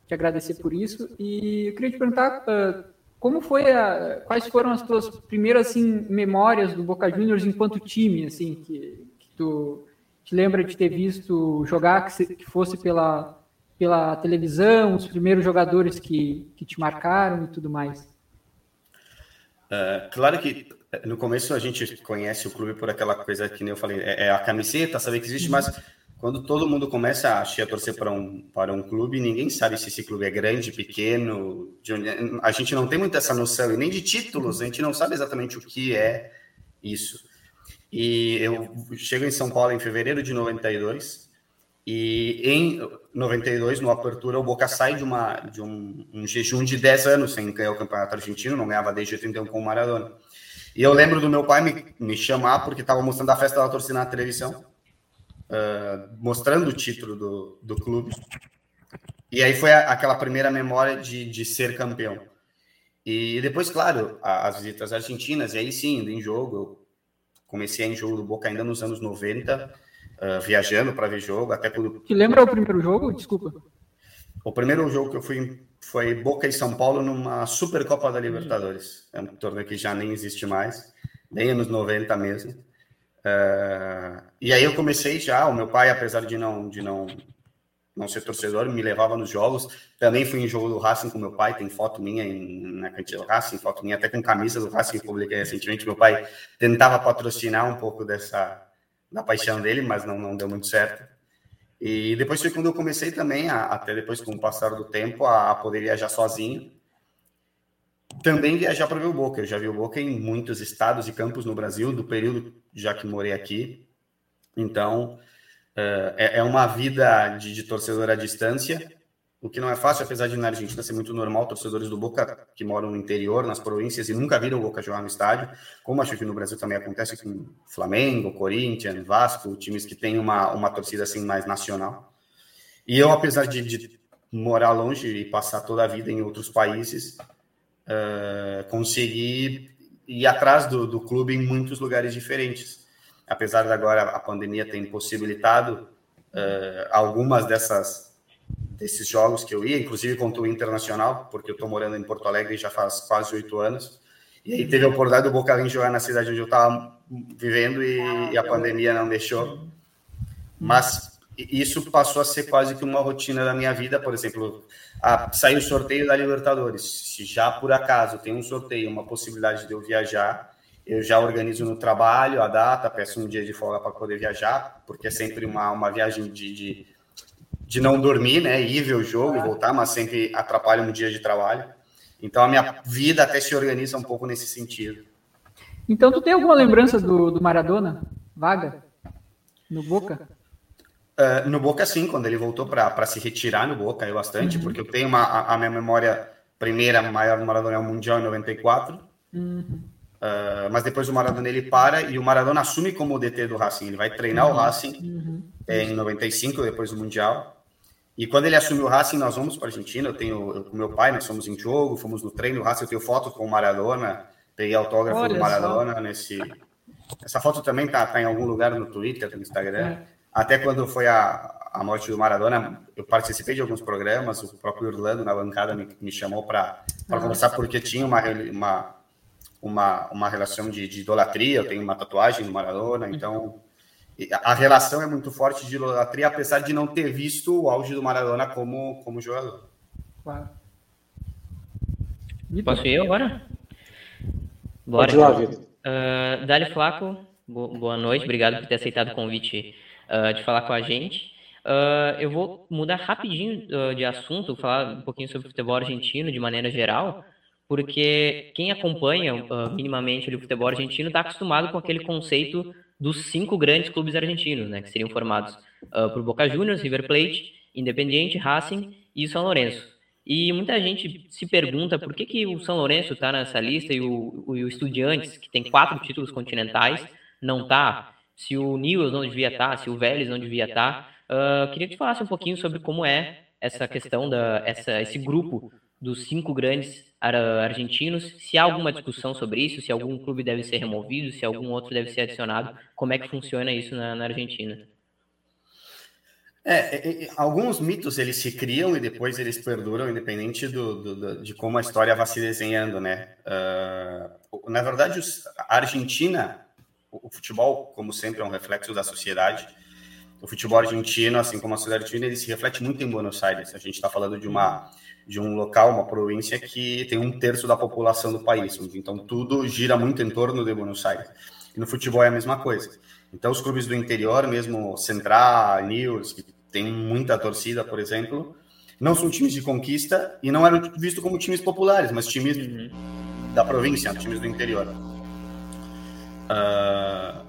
te agradecer por isso. E eu queria te perguntar uh, como foi a, quais foram as tuas primeiras assim, memórias do Boca Juniors enquanto time, assim, que, que tu te lembra de ter visto jogar, que, se, que fosse pela, pela televisão, os primeiros jogadores que, que te marcaram e tudo mais. Uh, claro que no começo a gente conhece o clube por aquela coisa que nem eu falei, é, é a camiseta, saber que existe, uhum. mas quando todo mundo começa a, a torcer para um, para um clube, ninguém sabe se esse clube é grande, pequeno, onde, a gente não tem muita essa noção, e nem de títulos, a gente não sabe exatamente o que é isso. E eu chego em São Paulo em fevereiro de 92, e em 92, no Apertura, o Boca sai de, uma, de um, um jejum de 10 anos sem ganhar o Campeonato Argentino, não ganhava desde 81 com o Maradona. E eu lembro do meu pai me, me chamar porque estava mostrando a festa da torcida na televisão, uh, mostrando o título do, do clube. E aí foi a, aquela primeira memória de, de ser campeão. E depois, claro, as visitas argentinas, e aí sim, indo em jogo, eu comecei em jogo do Boca ainda nos anos 90, uh, ah, viajando para ver jogo, até quando... Que lembra o primeiro jogo? Desculpa. O primeiro jogo que eu fui foi Boca e São Paulo numa Supercopa da Libertadores. É um torneio que já nem existe mais, nem anos 90 mesmo. Uh, e aí eu comecei já, o meu pai, apesar de não, de não, não ser torcedor, me levava nos jogos. Também fui em jogo do Racing com meu pai, tem foto minha em, na cantina do Racing, foto minha até com camisa do Racing que publiquei recentemente. Meu pai tentava patrocinar um pouco dessa da paixão dele, mas não, não deu muito certo. E depois foi quando eu comecei também, a, até depois com o passar do tempo, a, a poder viajar sozinho. Também viajar para ver o Boca. Eu já vi o Boca em muitos estados e campos no Brasil, do período já que morei aqui. Então, uh, é, é, uma vida de, de torcedor à distância, o que não é fácil, apesar de na Argentina ser muito normal, torcedores do Boca que moram no interior, nas províncias, e nunca viram o Boca jogar no estádio, como acho que no Brasil também acontece com Flamengo, Corinthians, Vasco, times que têm uma, uma torcida assim mais nacional. E eu, apesar de, de morar longe e passar toda a vida em outros países, uh, consegui ir atrás do, do clube em muitos lugares diferentes. Apesar de agora a pandemia ter impossibilitado uh, algumas dessas desses jogos que eu ia, inclusive contra o Internacional, porque eu estou morando em Porto Alegre já faz quase oito anos. E aí teve a oportunidade do Boca vir jogar na cidade onde eu estava vivendo e, e, a pandemia não deixou. Mas isso passou a ser quase que uma rotina da minha vida. Por exemplo, a, saiu o sorteio da Libertadores. Se já por acaso tem um sorteio, uma possibilidade de eu viajar, eu já organizo no trabalho a data, peço um dia de folga para poder viajar, porque é sempre uma, uma viagem de, de de não dormir, né? Ir ver o jogo e voltar, mas sempre atrapalha um dia de trabalho. Então a minha vida até se organiza um pouco nesse sentido. Então tu tem alguma lembrança do, do Maradona, vaga, no Boca? Uh, no Boca, sim, quando ele voltou para se retirar no Boca, eu bastante, uhum. porque eu tenho uma, a, a, minha memória primeira maior do Maradona é o Mundial em 94. Uhum. Uh, mas depois o Maradona ele para e o Maradona assume como o DT do Racing. Ele vai treinar uhum. o Racing uhum. em 95, depois do Mundial. E quando ele assumiu o Racing, nós vamos para a Argentina. Eu tenho eu, com meu pai, nós fomos em jogo, fomos no treino. O Racing, eu tenho foto com o Maradona, peguei autógrafo Olha do Maradona só. nesse. Essa foto também tá, tá, em algum lugar no Twitter, no Instagram. É. Até quando foi a, a morte do Maradona, eu participei de alguns programas. O próprio Orlando na bancada me, me chamou para ah. conversar porque tinha uma, uma, uma, uma relação de, de idolatria. Eu tenho uma tatuagem do Maradona, então a relação é muito forte de idolatria, apesar de não ter visto o auge do Maradona como, como jogador. Claro. Posso ir agora? Bora. Pode lá, Vitor. Uh, Dali Flaco, boa noite, obrigado por ter aceitado o convite uh, de falar com a gente. Uh, eu vou mudar rapidinho uh, de assunto, falar um pouquinho sobre o futebol argentino de maneira geral, porque quem acompanha uh, minimamente o futebol argentino está acostumado com aquele conceito dos cinco grandes clubes argentinos, né, que seriam formados uh, por Boca Juniors, River Plate, Independiente, Racing e São Lourenço. E muita gente se pergunta por que, que o São Lourenço está nessa lista e o, o, o Estudiantes, que tem quatro títulos continentais, não está. Se o Newell's não devia estar, tá, se o Vélez não devia estar. Tá. Uh, queria que tu falasse um pouquinho sobre como é essa questão da essa, esse grupo dos cinco grandes argentinos, se há alguma discussão sobre isso, se algum clube deve ser removido, se algum outro deve ser adicionado, como é que funciona isso na, na Argentina? É, é, é alguns mitos eles se criam e depois eles perduram, independente do, do, do de como a história vai se desenhando, né? Uh, na verdade, a Argentina, o futebol, como sempre, é um reflexo da sociedade. O futebol argentino, assim como a sociedade argentina, ele se reflete muito em Buenos Aires. A gente está falando de uma de um local, uma província que tem um terço da população do país. Então, tudo gira muito em torno de Buenos Aires. E no futebol é a mesma coisa. Então, os clubes do interior, mesmo Central, News, que tem muita torcida, por exemplo, não são times de conquista e não eram vistos como times populares, mas times uhum. da província, times do interior. Uh,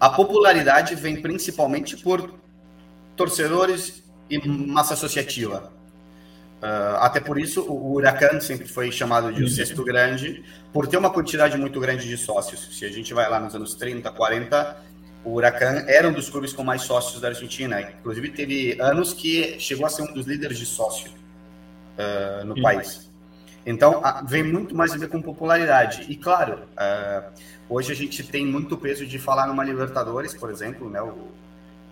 a popularidade vem principalmente por torcedores e massa associativa. Uh, até por isso, o Huracan sempre foi chamado de o sexto grande, por ter uma quantidade muito grande de sócios. Se a gente vai lá nos anos 30, 40, o Huracan era um dos clubes com mais sócios da Argentina. Inclusive, teve anos que chegou a ser um dos líderes de sócio uh, no país. Então, vem muito mais a ver com popularidade. E, claro, uh, hoje a gente tem muito peso de falar numa Libertadores, por exemplo. Né? O,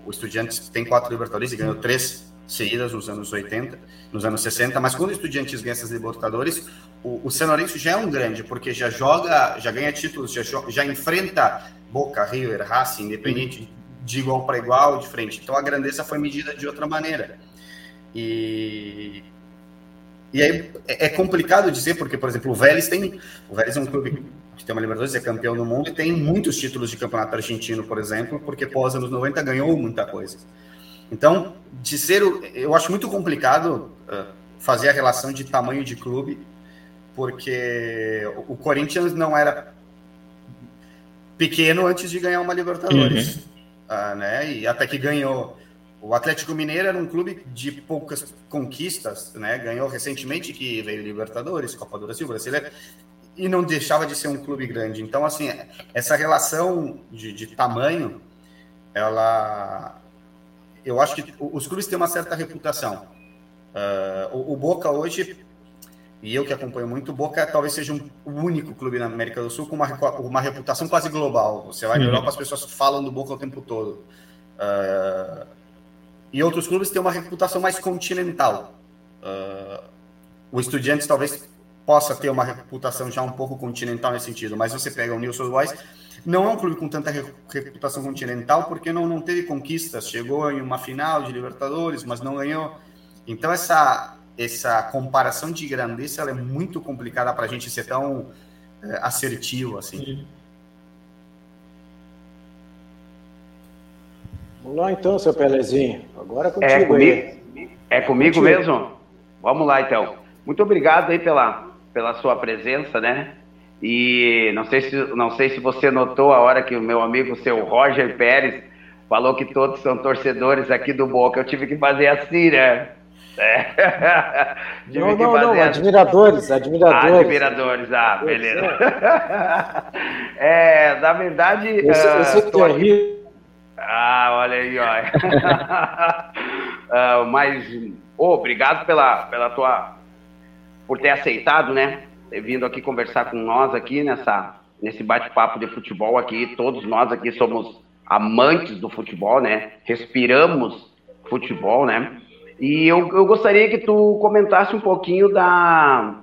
o Estudiantes tem quatro Libertadores e ganhou três seguidas nos anos 80, nos anos 60, mas quando o Estudiantes ganha essas Libertadores, o, o San Lourenço já é um grande, porque já joga, já ganha títulos, já, já enfrenta Boca, River, Racing, Independente de igual para igual, de frente. Então a grandeza foi medida de outra maneira. E e aí é, é complicado dizer, porque, por exemplo, o Vélez tem. O Vélez é um clube que tem uma Libertadores, é campeão do mundo e tem muitos títulos de campeonato argentino, por exemplo, porque pós anos 90 ganhou muita coisa. Então, de ser, eu acho muito complicado uh, fazer a relação de tamanho de clube, porque o Corinthians não era pequeno antes de ganhar uma Libertadores, uhum. uh, né? E até que ganhou. O Atlético Mineiro era um clube de poucas conquistas, né? Ganhou recentemente que veio Libertadores, Copa do Brasil, Brasileiro, e não deixava de ser um clube grande. Então, assim, essa relação de, de tamanho, ela, eu acho que os clubes têm uma certa reputação. Uh, o, o, Boca hoje, e eu que acompanho muito, o Boca talvez seja um, o único clube na América do Sul com uma, uma reputação quase global. Você vai na Europa, as pessoas falam do Boca o tempo todo. Uh, e outros clubes têm uma reputação mais continental. Uh, o Estudiantes talvez possa ter uma reputação já um pouco continental nesse sentido, mas você pega o Nilson Boys, não é um clube com tanta reputação continental porque não, não teve conquistas, chegou em uma final de Libertadores, mas não ganhou. Então essa essa comparação de grandeza é muito complicada para a gente ser tão é, assertivo assim. Vamos lá então, seu Pelezinho. Agora é, é contigo é comigo, aí. É comigo contigo. mesmo? Vamos lá então. Muito obrigado aí pela, pela sua presença, né? E não sei, se, não sei se você notou a hora que o meu amigo, seu Roger Pérez, falou que todos são torcedores aqui do Boca. Eu tive que fazer assim, né? É. não, não, não, admiradores, admiradores. Admiradores, ah, beleza. É, na verdade. Esse, uh, esse tô aqui, ah, olha aí, olha. uh, mas, oh, obrigado pela, pela tua. por ter aceitado, né? Ter vindo aqui conversar com nós aqui nessa, nesse bate-papo de futebol aqui. Todos nós aqui somos amantes do futebol, né? Respiramos futebol, né? E eu, eu gostaria que tu comentasse um pouquinho da.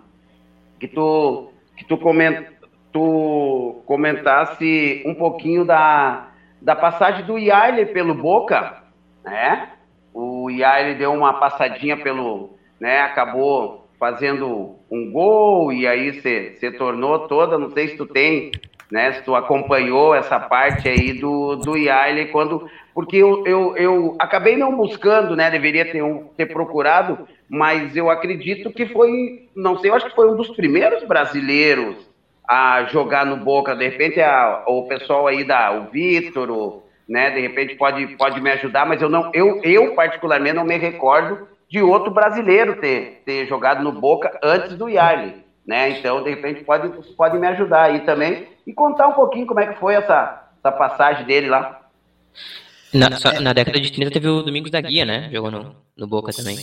que tu. que tu, coment, tu comentasse um pouquinho da da passagem do Yarley pelo Boca, né? O Yarley deu uma passadinha pelo, né? Acabou fazendo um gol e aí se, tornou toda, não sei se tu tem, né? Se tu acompanhou essa parte aí do, do Yarley quando, porque eu, eu, eu acabei não buscando, né? Deveria ter, ter procurado, mas eu acredito que foi, não sei, eu acho que foi um dos primeiros brasileiros a jogar no Boca, de repente a, o pessoal aí da o Vitor, né, de repente pode, pode me ajudar, mas eu não eu, eu particularmente não me recordo de outro brasileiro ter, ter jogado no Boca antes do Yarley, né? Então, de repente pode pode me ajudar aí também e contar um pouquinho como é que foi essa, essa passagem dele lá. Na, só, na década de 30 teve o Domingos da Guia, né? Jogou no, no Boca também.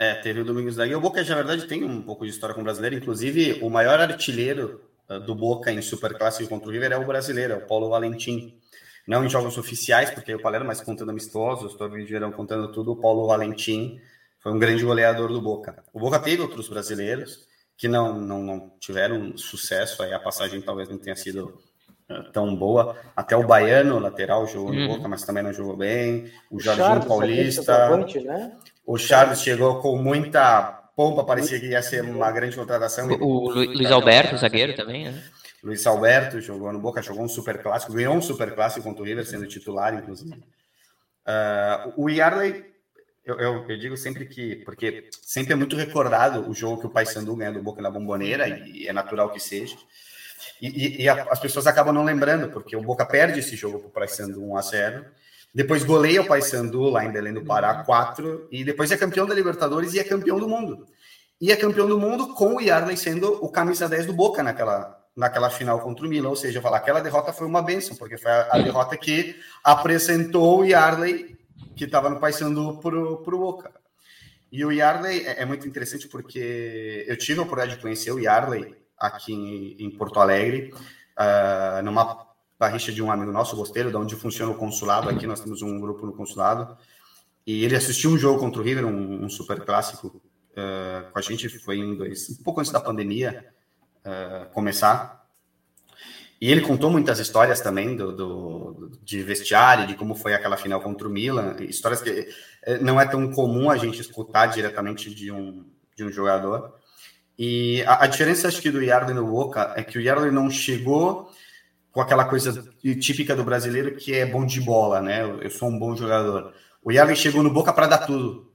É, teve o Domingos da Guia. O Boca, na verdade, tem um pouco de história com o brasileiro. Inclusive, o maior artilheiro do Boca em Superclássico contra o River é o brasileiro, é o Paulo Valentim. Não em jogos oficiais, porque o Palermo, mas contando amistosos, torneio de verão contando tudo, o Paulo Valentim foi um grande goleador do Boca. O Boca teve outros brasileiros que não, não, não tiveram sucesso, aí a passagem talvez não tenha sido uh, tão boa. Até o Baiano, lateral, jogou no uhum. Boca, mas também não jogou bem. O Jorginho Paulista. Né? O Charles chegou com muita Pompa parecia que ia ser uma grande contratação. O, o Luiz Alberto, zagueiro também, né? Luiz Alberto jogou no Boca, jogou um super clássico, ganhou um super clássico contra o River, sendo titular, inclusive. Uh, o Yarley, eu, eu, eu, digo sempre que, porque sempre é muito recordado o jogo que o Paysandu ganha do Boca na Bomboneira, e, é natural que seja. E, e, e a, as pessoas acabam não lembrando, porque o Boca perde esse jogo para o Paysandu 1 a 0 depois goleia o Paysandu lá em Belém do Pará, 4, e depois é campeão da Libertadores e é campeão do mundo. E é campeão do mundo com o Yarley sendo o camisa 10 do Boca naquela, naquela final contra o Milan, ou seja, falar aquela derrota foi uma benção, porque foi a, a derrota que apresentou o Yarley, que estava no Paysandu, para o Boca. E o Yarley é, é, muito interessante porque eu tive a oportunidade de conhecer o Yarley aqui em, em Porto Alegre, uh, numa barricha de um amigo nosso, Gosteiro, de onde funciona o consulado. Aqui nós temos um grupo no consulado. E ele assistiu um jogo contra o River, um, um super clássico, uh, com a gente. Foi em dois, um pouco antes da pandemia uh, começar. E ele contou muitas histórias também do, do, de vestiário, de como foi aquela final contra o Milan. Histórias que eh, não é tão comum a gente escutar diretamente de um, de um jogador. E a, a diferença, acho que, do Yarley no Boca é que o Yarley não chegou com aquela coisa típica do brasileiro que é bom de bola, né? Eu sou um bom jogador. O Yarley chegou no Boca para dar tudo.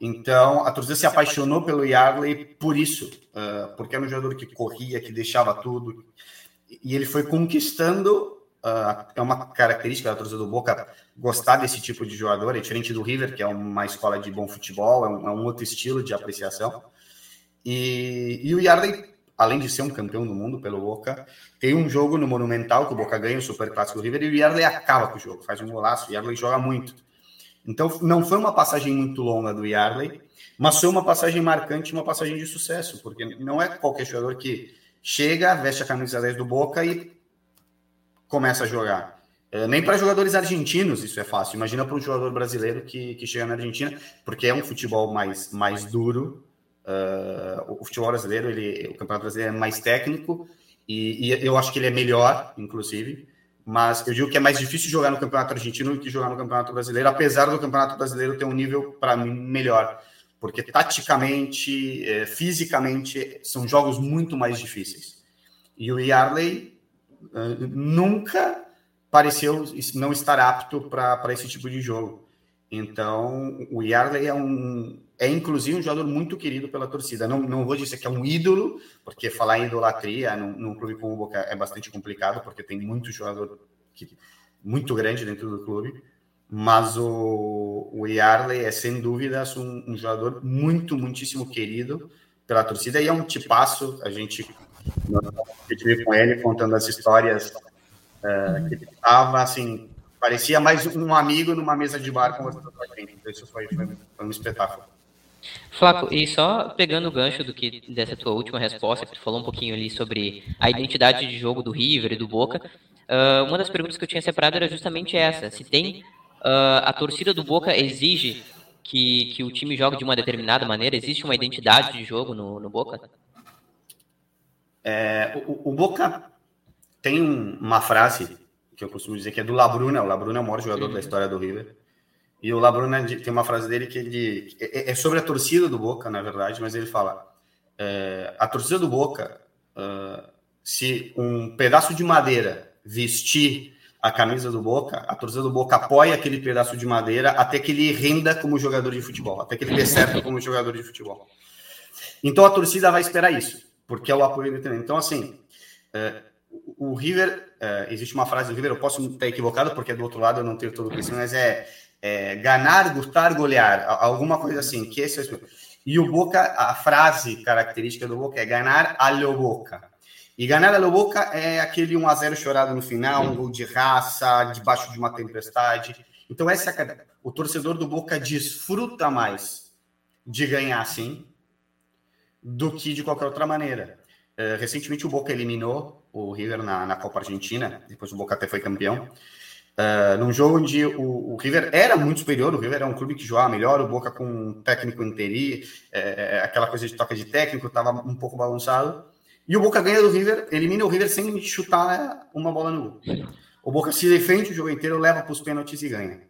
Então, a torcida se apaixonou pelo Yarley por isso, uh, porque era um jogador que corria, que deixava tudo. E ele foi conquistando uh, é uma característica da torcida do Boca gostar desse tipo de jogador, é diferente do River, que é uma escola de bom futebol, é um, é um outro estilo de apreciação. E, e o Yardley, além de ser um campeão do mundo pelo Boca, tem um jogo no Monumental que o Boca ganha, o Super Clássico do River, e o Yardley acaba com o jogo, faz um golaço, o Yardley joga muito. Então, não foi uma passagem muito longa do Yardley, mas foi uma passagem marcante, uma passagem de sucesso, porque não é qualquer jogador que chega, veste a camisa 10 do Boca e começa a jogar. É, nem para jogadores argentinos isso é fácil. Imagina para um jogador brasileiro que, que chega na Argentina, porque é um futebol mais, mais duro. Uh, o futebol brasileiro, ele, o campeonato brasileiro é mais técnico e, e, eu acho que ele é melhor, inclusive. Mas eu digo que é mais difícil jogar no campeonato argentino do que jogar no campeonato brasileiro, apesar do campeonato brasileiro ter um nível para mim melhor, porque taticamente, é, fisicamente são jogos muito mais difíceis. E o Yarley uh, nunca pareceu não estar apto para esse tipo de jogo. Então, o Yarley é um é inclusive um jogador muito querido pela torcida. Não, não vou dizer que é um ídolo, porque falar em idolatria num, num clube como o Boca é bastante complicado, porque tem muito jogador que, muito grande dentro do clube. Mas o, o Yarley é sem dúvidas um, um jogador muito, muitíssimo querido pela torcida e é um tipaço. A gente eu tive com ele contando as histórias uh, que ele estava assim, parecia mais um amigo numa mesa de bar conversando com a gente. Isso foi, foi, foi um espetáculo. Flaco, e só pegando o gancho do que dessa tua última resposta, que tu falou um pouquinho ali sobre a identidade de jogo do River e do Boca, uh, uma das perguntas que eu tinha separado era justamente essa: se tem uh, a torcida do Boca exige que, que o time jogue de uma determinada maneira, existe uma identidade de jogo no, no Boca? É, o, o, Boca tem uma frase que eu costumo dizer que é do Labruna. O Labruna é o maior jogador uhum. da história do River. E o Labruna tem uma frase dele que ele é, é sobre a torcida do Boca, na verdade, mas ele fala: é, a torcida do Boca, uh, se um pedaço de madeira vestir a camisa do Boca, a torcida do Boca apoia aquele pedaço de madeira até que ele renda como jogador de futebol, até que ele dê certo como jogador de futebol. Então a torcida vai esperar isso porque é o apoio do treinador. Então, assim, é, o River, é, existe uma frase do River, eu posso estar equivocado, porque do outro lado eu não tenho todo o conhecimento, mas é, é ganhar, gostar, golear, alguma coisa assim, que esse é. E o Boca, a frase característica do Boca é ganhar a lo Boca. E ganhar a lo Boca é aquele 1x0 chorado no final, um gol de raça, debaixo de uma tempestade. Então, essa é a... o torcedor do Boca desfruta mais de ganhar assim, do que de qualquer outra maneira. Uh, recentemente o Boca eliminou o River na, na Copa Argentina, depois o Boca até foi campeão. Uh, num jogo onde o, o, River era muito superior, o River era um clube que jogava melhor, o Boca com um técnico interi, é, aquela coisa de toca de técnico, estava um pouco balançado. E o Boca ganha do River, elimina o River sem chutar uma bola no gol. O Boca se defende o jogo inteiro, leva para os pênaltis e ganha.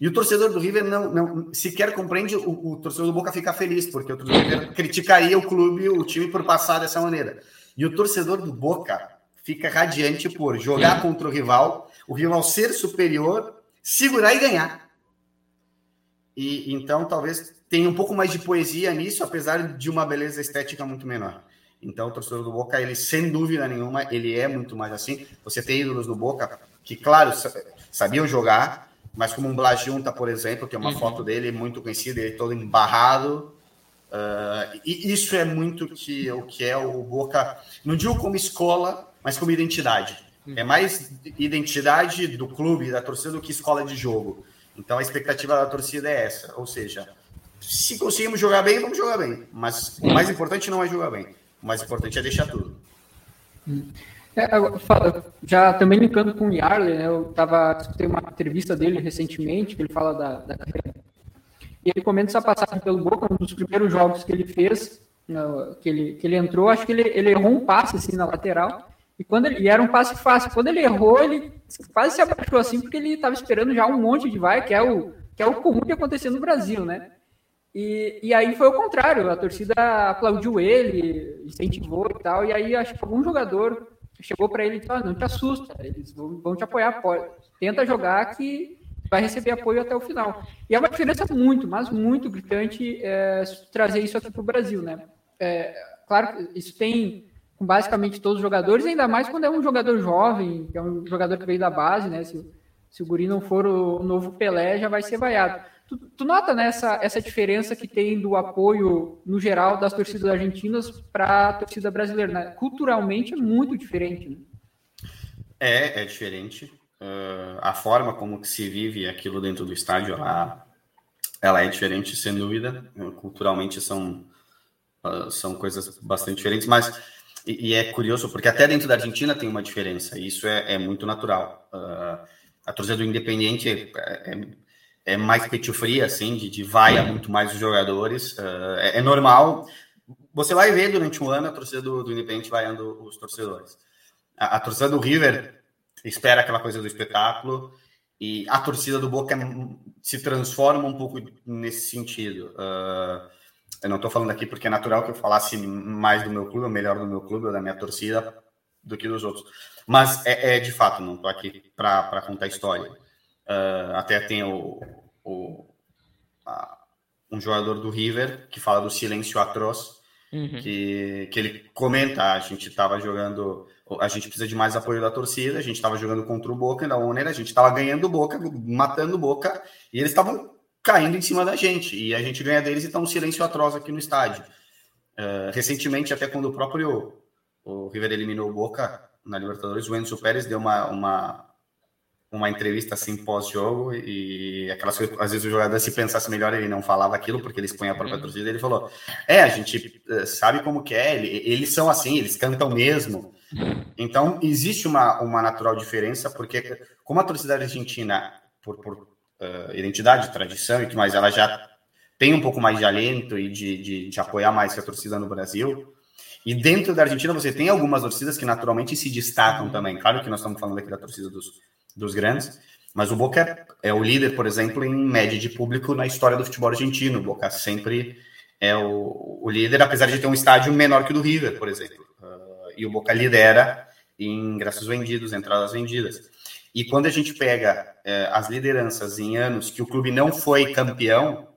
E o torcedor do River não, não sequer compreende, o, o torcedor do Boca fica feliz, porque o torcedor do River criticaria o clube, o time por passar dessa maneira. E o torcedor do Boca fica radiante por jogar contra o rival, o rival ser superior, segurar e ganhar. E então talvez tenha um pouco mais de poesia nisso, apesar de uma beleza estética muito menor. Então o torcedor do Boca, ele sem dúvida nenhuma, ele é muito mais assim. Você tem ídolos do Boca que, claro, sabiam jogar, mas como um Blajunta, por exemplo, tem uma uhum. foto dele muito conhecida, ele todo embarrado. Uh, e isso é muito que, o que é o Boca, não digo como escola, mas como identidade. É mais identidade do clube, da torcida, do que escola de jogo. Então a expectativa da torcida é essa. Ou seja, se conseguimos jogar bem, vamos jogar bem. Mas o mais importante não é jogar bem. O mais importante é deixar tudo. É, já também linkando com o Yarley, né, eu tava, escutei uma entrevista dele recentemente, que ele fala da, da e ele comenta essa passagem pelo Boca, um dos primeiros jogos que ele fez, né, que ele, que ele entrou, acho que ele, ele errou um passe assim na lateral, e quando ele, e era um passe fácil, quando ele errou, ele quase se abaixou assim, porque ele estava esperando já um monte de vai, que é o, que é o comum de acontecer no Brasil, né? E, e aí foi o contrário, a torcida aplaudiu ele, incentivou e tal, e aí acho que algum jogador chegou para ele e falou, ah, não te assusta, eles vão, vão te apoiar, pode. tenta jogar que vai receber apoio até o final. E é uma diferença muito, mas muito gritante é, trazer isso aqui para o Brasil, né? É, claro que isso tem com basicamente todos os jogadores, ainda mais quando é um jogador jovem, que é um jogador que veio da base, né? Se, se o Guri não for o novo Pelé, já vai ser vaiado. Tu, tu nota né, essa, essa diferença que tem do apoio, no geral, das torcidas argentinas para a torcida brasileira? Né? Culturalmente é muito diferente, né? É, é diferente. Uh, a forma como que se vive aquilo dentro do estádio, ela, ela é diferente, sem dúvida. Culturalmente são, uh, são coisas bastante diferentes, mas e, e, é curioso porque até dentro da Argentina tem uma diferença, e isso é, é muito natural. Uh, a torcida do Independiente é, é, é mais peito fria, assim, de, de vaia muito mais os jogadores. Uh, é, normal. Você vai ver durante um ano a torcida do, do Independente vaiando os torcedores. A, a, torcida do River espera aquela coisa do espetáculo e a torcida do Boca se transforma um pouco nesse sentido. Uh, eu não estou falando aqui porque é natural que eu falasse mais do meu clube, ou melhor do meu clube, ou da minha torcida, do que dos outros. Mas é, é de fato, não estou aqui para contar história. Uh, até tem o, o a, um jogador do River que fala do silêncio atroz, uhum. que, que ele comenta: a gente estava jogando, a gente precisa de mais apoio da torcida, a gente estava jogando contra o Boca na Oner, a gente estava ganhando Boca, matando Boca, e eles estavam caindo em cima da gente. E a gente ganha deles e está um silêncio atroz aqui no estádio. Uh, recentemente, até quando o próprio o River eliminou o Boca na Libertadores, o Enzo Pérez deu uma, uma, uma entrevista assim pós-jogo e aquelas coisas, às vezes o jogador se pensasse melhor ele não falava aquilo porque ele expõe a própria uhum. torcida ele falou é a gente eh, sabe como que é eles são assim eles cantam mesmo então existe uma, uma natural diferença porque como a torcida argentina por, por uh, identidade, tradição e que mais, ela já tem um pouco mais de alento e de, de, de apoiar mais a torcida no Brasil. E dentro da Argentina você tem algumas torcidas que naturalmente se destacam também. Claro que nós estamos falando aqui da torcida dos, dos grandes, mas o Boca é, é o líder, por exemplo, em média de público na história do futebol argentino. O Boca sempre é o, o líder, apesar de ter um estádio menor que o do River, por exemplo. Uh, e o Boca lidera em ingressos vendidos, entradas vendidas. E quando a gente pega é, as lideranças em anos que o clube não foi campeão,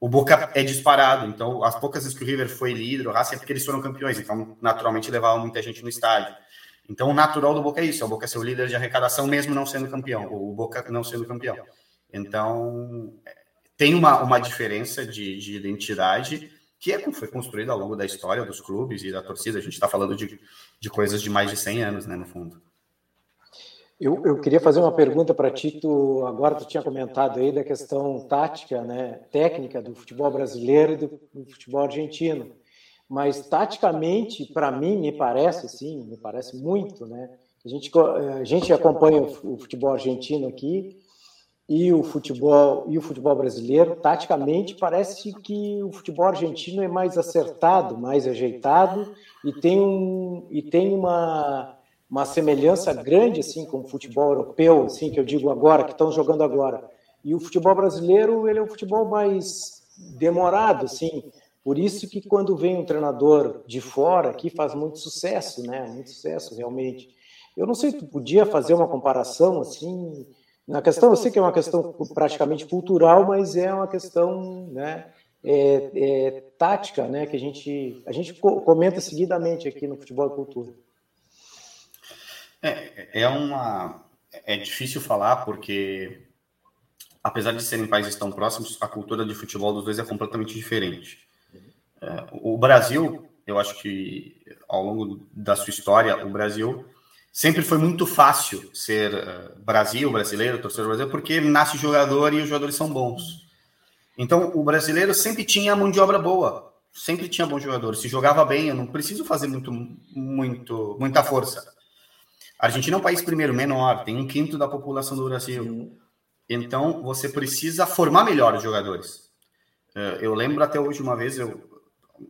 o Boca é disparado. Então, as poucas vezes que o River foi líder, o Racing é porque eles foram campeões. Então, naturalmente, levava muita gente no estádio. Então, o natural do Boca é isso: é o Boca ser o líder de arrecadação, mesmo não sendo campeão, o Boca não sendo campeão. Então, tem uma, uma diferença de, de identidade que é, foi construída ao longo da história dos clubes e da torcida. A gente está falando de, de coisas de mais de 100 anos, né, no fundo. Eu, eu queria fazer uma pergunta para ti. Tu, agora tu tinha comentado aí da questão tática, né, técnica do futebol brasileiro e do, do futebol argentino. Mas taticamente, para mim, me parece, sim, me parece muito, né? A gente, a gente acompanha o futebol argentino aqui e o futebol e o futebol brasileiro. Taticamente, parece que o futebol argentino é mais acertado, mais ajeitado e tem um e tem uma uma semelhança grande assim com o futebol europeu, assim que eu digo agora, que estão jogando agora. E o futebol brasileiro, ele é um futebol mais demorado, assim. Por isso que quando vem um treinador de fora aqui faz muito sucesso, né? Muito sucesso realmente. Eu não sei, tu podia fazer uma comparação assim, na questão, eu sei que é uma questão praticamente cultural, mas é uma questão, né? É, é, tática, né? Que a gente a gente comenta seguidamente aqui no futebol e cultura. É, é uma. É difícil falar porque, apesar de serem países tão próximos, a cultura de futebol dos dois é completamente diferente. É, o Brasil, eu acho que ao longo da sua história, o Brasil sempre foi muito fácil ser uh, Brasil, brasileiro, torcedor brasileiro, porque nasce jogador e os jogadores são bons. Então, o brasileiro sempre tinha mão de obra boa, sempre tinha bons jogadores, se jogava bem, eu não preciso fazer muito, muito, muita força. A Argentina é um país, primeiro, menor, tem um quinto da população do Brasil. Então, você precisa formar melhor os jogadores. É, eu lembro até hoje, uma vez, eu,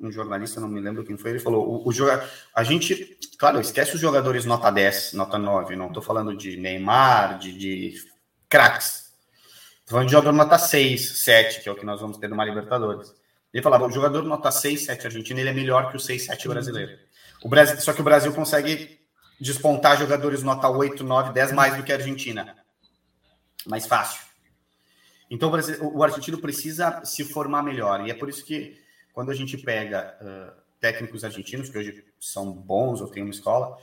um jornalista, não me lembro quem foi, ele falou: o, o jogador, a gente, claro, esquece os jogadores nota 10, nota 9, não estou falando de Neymar, de, de craques. Estou falando de jogador nota 6, 7, que é o que nós vamos ter numa Libertadores. Ele falava: o jogador nota 6, 7 argentino, ele é melhor que o 6, 7 brasileiro. O Brasil, só que o Brasil consegue despontar jogadores nota 8, 9, 10 mais do que a Argentina. Mais fácil. Então o argentino precisa se formar melhor. E é por isso que quando a gente pega uh, técnicos argentinos, que hoje são bons ou têm uma escola,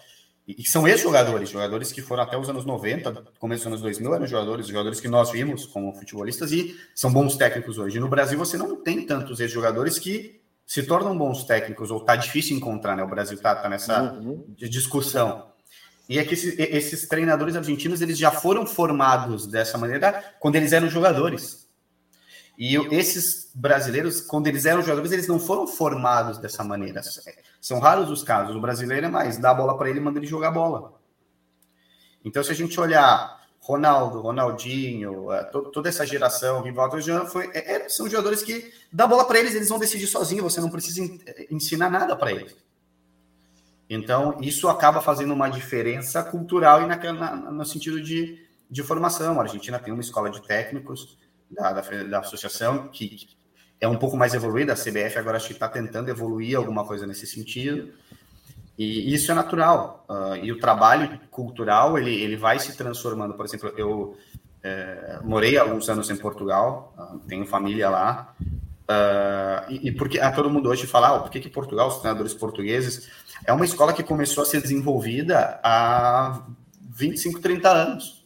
e, e são ex-jogadores, jogadores que foram até os anos 90, começo dos anos 2000, eram jogadores, jogadores que nós vimos como futebolistas e são bons técnicos hoje. No Brasil você não tem tantos ex-jogadores que se tornam bons técnicos, ou tá difícil encontrar, né? O Brasil tá, tá nessa uhum. discussão. E é que esses, esses, treinadores argentinos eles já foram formados dessa maneira quando eles eram jogadores. E esses brasileiros, quando eles eram jogadores, eles não foram formados dessa maneira. São raros os casos. O brasileiro é mais, dá a bola para ele e manda ele jogar bola. Então, se a gente olhar Ronaldo, Ronaldinho, é, toda essa geração, Rivaldo, foi, é, é, são jogadores que dá bola para eles, eles vão decidir sozinhos, você não precisa ensinar nada para eles. Então, isso acaba fazendo uma diferença cultural e naquela, no sentido de, de formação. A Argentina tem uma escola de técnicos da, da, da associação que é um pouco mais evoluída, a CBF agora acho que está tentando evoluir alguma coisa nesse sentido. E isso é natural. Uh, e o trabalho cultural, ele, ele vai se transformando. Por exemplo, eu é, morei alguns anos em Portugal, uh, tenho família lá. Uh, e, e, porque a todo mundo hoje fala, ah, por que, que Portugal, os treinadores portugueses é uma escola que começou a ser desenvolvida há 25, 30 anos.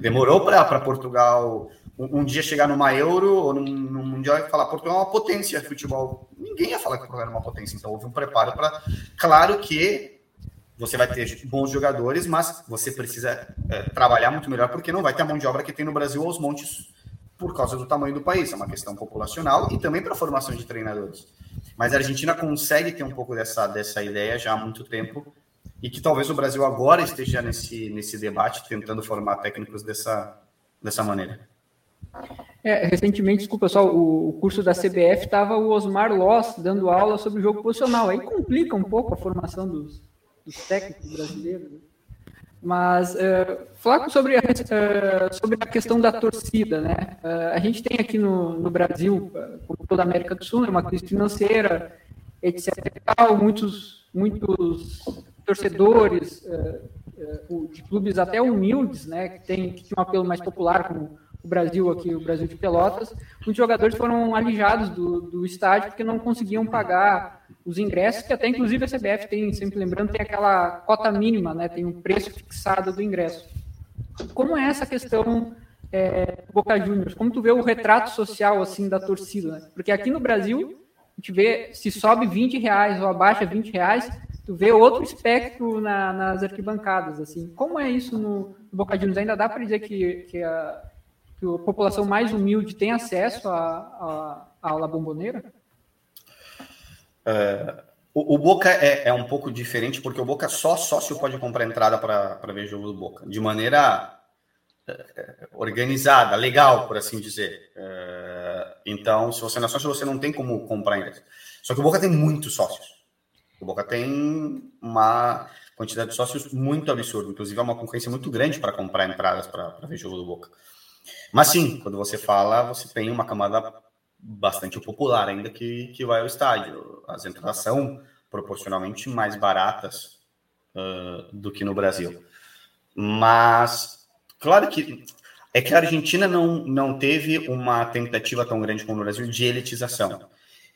Demorou para Portugal um, um, dia chegar numa Euro ou num, num Mundial e falar Portugal é uma potência de futebol. Ninguém ia falar que Portugal era uma potência, então houve um preparo para. Claro que você vai ter bons jogadores, mas você precisa é, trabalhar muito melhor porque não vai ter a mão de obra que tem no Brasil aos montes por causa do tamanho do país. É uma questão populacional e também para a formação de treinadores. Mas a Argentina consegue ter um pouco dessa, dessa ideia já há muito tempo e que talvez o Brasil agora esteja nesse, nesse debate, tentando formar técnicos dessa, dessa maneira. É, recentemente, desculpa só, o, curso da CBF estava o Osmar Loss dando aula sobre o jogo posicional. Aí complica um pouco a formação dos, dos técnicos brasileiros. Né? Mas, uh, falar sobre a, uh, sobre a questão da torcida, né? Uh, a gente tem aqui no, no Brasil, como toda a América do Sul, né, uma crise financeira, etc. Muitos, muitos torcedores de clubes até humildes, né, que tem, que um apelo mais popular, como Brasil aqui, o Brasil de Pelotas, muitos jogadores foram alijados do, do estádio porque não conseguiam pagar os ingressos, que até inclusive a CBF tem, sempre lembrando, tem aquela cota mínima, né? Tem um preço fixado do ingresso. Como é essa questão é, Boca Juniors? Como tu vê o retrato social assim da torcida? Né? Porque aqui no Brasil a gente vê se sobe 20 reais ou abaixa 20 reais, tu vê outro espectro na, nas arquibancadas assim. Como é isso no, no Boca Juniors? Ainda dá para dizer que, que a que a população mais humilde tem acesso à aula bomboneira? É, o, o, Boca é, é, um pouco diferente, porque o Boca só sócio pode comprar entrada para ver jogo do Boca, de maneira é, é, organizada, legal, por assim dizer. É, então, se você não é sócio, você não tem como comprar ingresso. Só que o Boca tem muitos sócios. O Boca tem uma quantidade de sócios muito absurda. Inclusive, é uma concorrência muito grande para comprar entradas para ver jogo do Boca. Mas sim, quando você fala, você tem uma camada bastante popular ainda que, que vai ao estádio. As entradas são proporcionalmente mais baratas uh, do que no Brasil. Mas, claro que é que a Argentina não, não teve uma tentativa tão grande como no Brasil de elitização.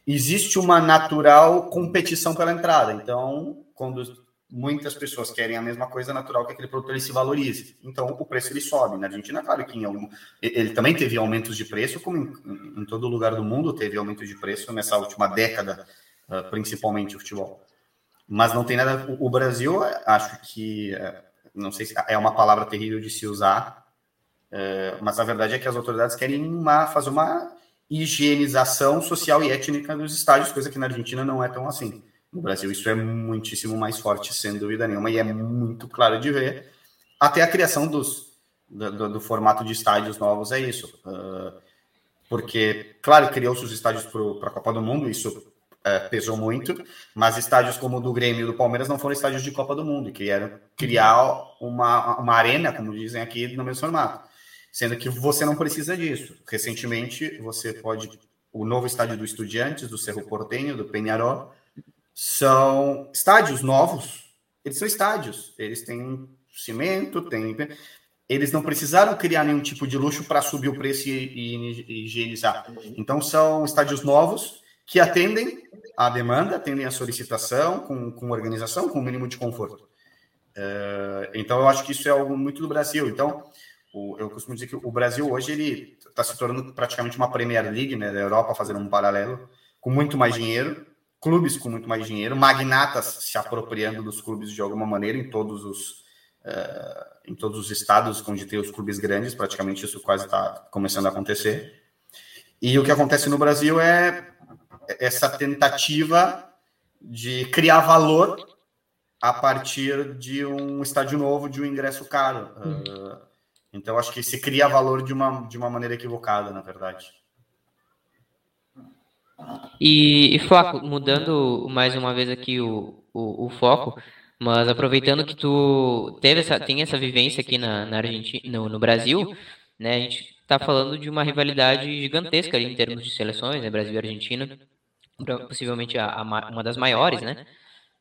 Existe uma natural competição pela entrada. Então, quando muitas pessoas querem a mesma coisa, é natural que aquele produto ele se valorize. Então, o preço ele sobe. Na Argentina, claro que em algum, ele também teve aumentos de preço, como em, em todo lugar do mundo teve aumento de preço nessa última década, uh, principalmente o futebol. Mas não tem nada. O, Brasil, acho que, uh, não sei se é uma palavra terrível de se usar, uh, mas a verdade é que as autoridades querem uma, fazer uma higienização social e étnica dos estádios, coisa que na Argentina não é tão assim. No Brasil, isso é muitíssimo mais forte, sem dúvida nenhuma, e é muito claro de ver. Até a criação dos, do, do formato de estádios novos é isso. Uh, porque, claro, criou-se os estádios para a Copa do Mundo, isso uh, pesou muito, mas estádios como o do Grêmio e do Palmeiras não foram estádios de Copa do Mundo, que eram criar uma, uma arena, como dizem aqui, no mesmo formato. Sendo que você não precisa disso. Recentemente, você pode. O novo estádio do Estudiantes, do Cerro Portenho, do Penharol, são estádios novos, eles são estádios, eles têm cimento, têm. Eles não precisaram criar nenhum tipo de luxo para subir o preço e, e, e higienizar. Então, são estádios novos que atendem à demanda, atendem à solicitação, com, com organização, com o mínimo de conforto. É, então, eu acho que isso é algo muito do Brasil. Então, o, eu costumo dizer que o Brasil hoje ele está se tornando praticamente uma Premier League né, da Europa, fazendo um paralelo, com muito mais dinheiro, clubes com muito mais dinheiro, magnatas se apropriando dos clubes de alguma maneira em todos os uh, em todos os estados onde tem os clubes grandes, praticamente isso quase está começando a acontecer. E o que acontece no Brasil é essa tentativa de criar valor a partir de um estádio novo, de um ingresso caro. Uh, então, acho que se cria valor de uma, de uma maneira equivocada, na verdade. E, e Flaco, mudando mais uma vez aqui o, o, o, foco, mas aproveitando que tu teve essa, tem essa vivência aqui na, na Argentina, no, no Brasil, né, a gente está falando de uma rivalidade gigantesca ali em termos de seleções, né, Brasil e Argentina, possivelmente a, a, uma das maiores, né?